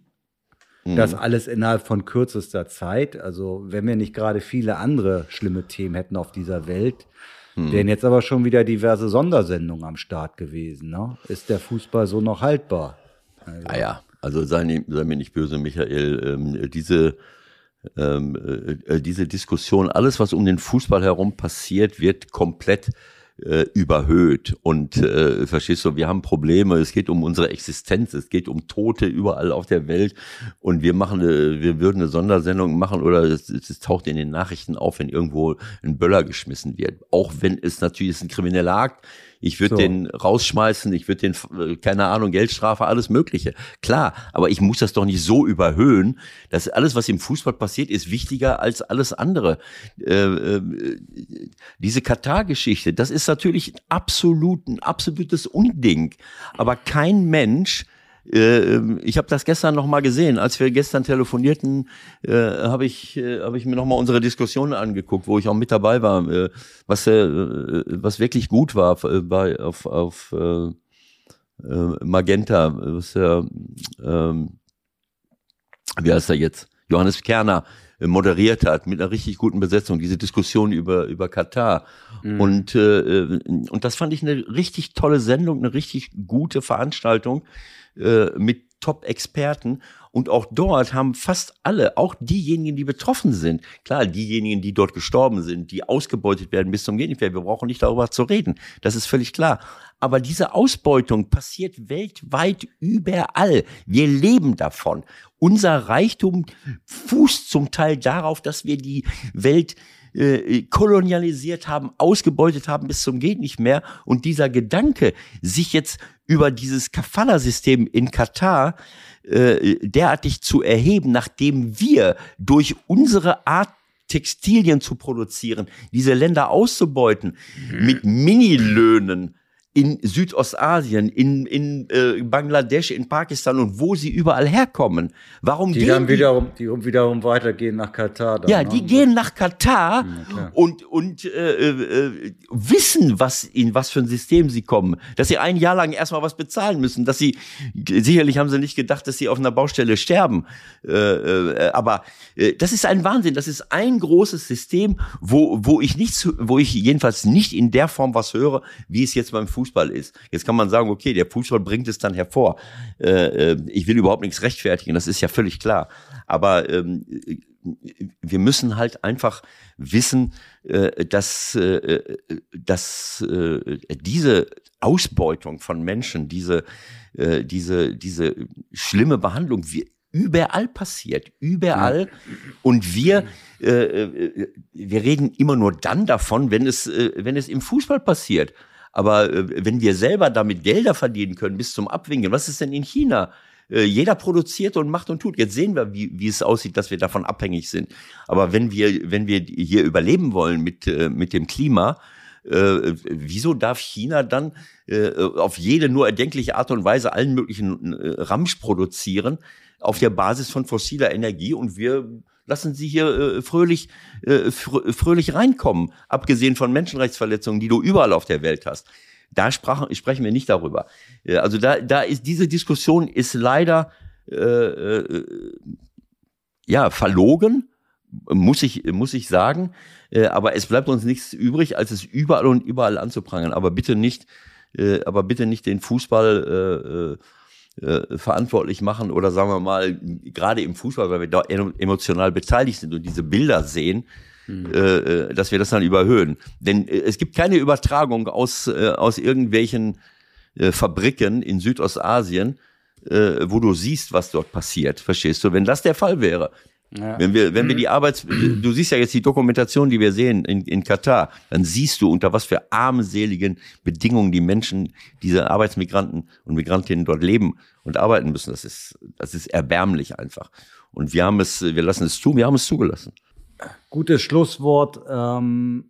Das alles innerhalb von kürzester Zeit. Also, wenn wir nicht gerade viele andere schlimme Themen hätten auf dieser Welt, Mhm. wären jetzt aber schon wieder diverse Sondersendungen am Start gewesen. Ne? Ist der Fußball so noch haltbar? Ah ja, also sei, sei mir nicht böse, Michael. Ähm, diese, ähm, äh, diese Diskussion, alles, was um den Fußball herum passiert, wird komplett äh, überhöht. Und äh, verstehst du, wir haben Probleme, es geht um unsere Existenz, es geht um Tote überall auf der Welt. Und wir machen, wir würden eine Sondersendung machen oder es, es taucht in den Nachrichten auf, wenn irgendwo ein Böller geschmissen wird. Auch wenn es natürlich ist ein krimineller Akt. Ich würde So. den rausschmeißen, ich würde den, äh, keine Ahnung, Geldstrafe, alles Mögliche. Klar, aber ich muss das doch nicht so überhöhen, dass alles, was im Fußball passiert, ist wichtiger als alles andere. Äh, äh, diese Katar-Geschichte, das ist natürlich absolut, ein absolutes Unding. Aber kein Mensch, ich habe das gestern noch mal gesehen, als wir gestern telefonierten, äh, habe ich, äh, hab ich mir noch mal unsere Diskussion angeguckt, wo ich auch mit dabei war, äh, was, äh, was wirklich gut war äh, bei auf, auf äh, äh, Magenta, was der, ähm, wie heißt er jetzt? Johannes Kerner äh, moderiert hat mit einer richtig guten Besetzung diese Diskussion über über Katar. Und äh, äh, und das fand ich eine richtig tolle Sendung, eine richtig gute Veranstaltung äh, mit Top-Experten und auch dort haben fast alle, auch diejenigen, die betroffen sind, klar, diejenigen, die dort gestorben sind, die ausgebeutet werden bis zum mehr, wir brauchen nicht darüber zu reden, das ist völlig klar. Aber diese Ausbeutung passiert weltweit überall. Wir leben davon. Unser Reichtum fußt zum Teil darauf, dass wir die Welt äh, kolonialisiert haben, ausgebeutet haben bis zum geht nicht mehr. Und dieser Gedanke, sich jetzt über dieses Kafala-System in Katar äh, derartig zu erheben, nachdem wir durch unsere Art Textilien zu produzieren, diese Länder auszubeuten mit Minilöhnen in Südostasien, in, in äh, Bangladesch, in Pakistan und wo sie überall herkommen. Warum Die gehen dann wiederum, die wiederum weitergehen nach Katar. Dann, ja, ne? die gehen nach Katar klar. und, und äh, äh, wissen, was in was für ein System sie kommen. Dass sie ein Jahr lang erstmal was bezahlen müssen. Dass sie, sicherlich haben sie nicht gedacht, dass sie auf einer Baustelle sterben. Äh, äh, aber äh, das ist ein Wahnsinn. Das ist ein großes System, wo, wo ich nichts, wo ich jedenfalls nicht in der Form was höre, wie es jetzt beim Fußball ist. Jetzt kann man sagen, okay, der Fußball bringt es dann hervor. Äh, äh, ich will überhaupt nichts rechtfertigen, das ist ja völlig klar. Aber ähm, wir müssen halt einfach wissen, äh, dass, äh, dass äh, diese Ausbeutung von Menschen, diese, äh, diese, diese schlimme Behandlung, überall passiert, überall. Und wir, äh, äh, wir reden immer nur dann davon, wenn es, äh, wenn es im Fußball passiert. Aber äh, wenn wir selber damit Gelder verdienen können bis zum Abwinken, was ist denn in China? Äh, Jeder produziert und macht und tut. Jetzt sehen wir, wie, wie es aussieht, dass wir davon abhängig sind. Aber wenn wir, wenn wir hier überleben wollen mit, äh, mit dem Klima, äh, wieso darf China dann äh, auf jede nur erdenkliche Art und Weise allen möglichen äh, Ramsch produzieren auf der Basis von fossiler Energie und wir Lassen Sie hier äh, fröhlich, äh, fröhlich reinkommen, abgesehen von Menschenrechtsverletzungen, die du überall auf der Welt hast. Da sprach, sprechen wir nicht darüber. Also da, da ist diese Diskussion ist leider äh, äh, ja verlogen, muss ich, muss ich sagen. Äh, aber es bleibt uns nichts übrig, als es überall und überall anzuprangern. Aber bitte nicht, äh, aber bitte nicht den Fußball äh, äh, verantwortlich machen oder sagen wir mal, gerade im Fußball, weil wir da emotional beteiligt sind und diese Bilder sehen, mhm. äh, dass wir das dann überhöhen. Denn äh, es gibt keine Übertragung aus, äh, aus irgendwelchen äh, Fabriken in Südostasien, äh, wo du siehst, was dort passiert. Verstehst du? Wenn das der Fall wäre, ja. Wenn wir, wenn wir die Arbeits, du siehst ja jetzt die Dokumentation, die wir sehen in, in Katar, dann siehst du, unter was für armseligen Bedingungen die Menschen, diese Arbeitsmigranten und Migrantinnen dort leben und arbeiten müssen. Das ist, das ist erbärmlich einfach. Und wir haben es, wir lassen es zu, wir haben es zugelassen. Gutes Schlusswort. Ähm,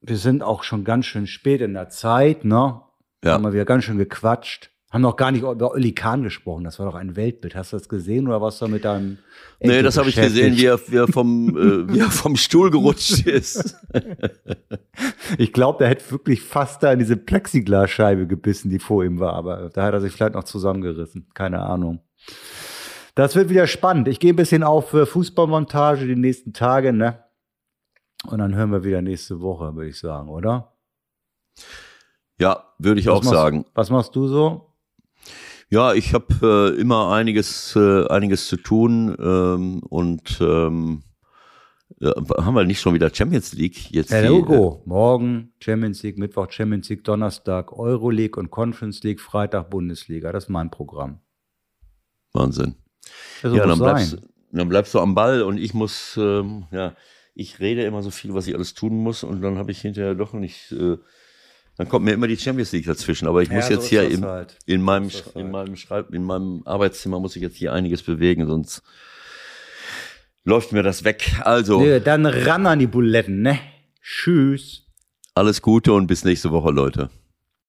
wir sind auch schon ganz schön spät in der Zeit, ne? Ja. Haben wir wieder ganz schön gequatscht. Haben noch gar nicht über Oli Kahn gesprochen. Das war doch ein Weltbild. Hast du das gesehen oder was da mit deinem? Enkel nee, das habe ich gesehen, wie er, wie er vom, äh, wie er vom Stuhl gerutscht ist. ich glaube, der hätte wirklich fast da in diese Plexiglasscheibe gebissen, die vor ihm war. Aber da hat er sich vielleicht noch zusammengerissen. Keine Ahnung. Das wird wieder spannend. Ich gehe ein bisschen auf für Fußballmontage die nächsten Tage, ne? Und dann hören wir wieder nächste Woche, würde ich sagen, oder? Ja, würde ich was auch machst, sagen. Was machst du so? Ja, ich habe äh, immer einiges, äh, einiges zu tun ähm, und ähm, äh, haben wir nicht schon wieder Champions League jetzt? Herr Logo, äh, morgen Champions League, Mittwoch Champions League, Donnerstag Euroleague und Conference League, Freitag Bundesliga. Das ist mein Programm. Wahnsinn. ja, dann bleibst, dann bleibst du am Ball und ich muss, ähm, ja, ich rede immer so viel, was ich alles tun muss und dann habe ich hinterher doch nicht äh, dann kommt mir immer die Champions League dazwischen. Aber ich ja, muss jetzt so hier im, halt. in, meinem, halt. in, meinem Schreib, in meinem Arbeitszimmer muss ich jetzt hier einiges bewegen, sonst läuft mir das weg. Also. Nee, dann ran an die Buletten, ne? Tschüss. Alles Gute und bis nächste Woche, Leute.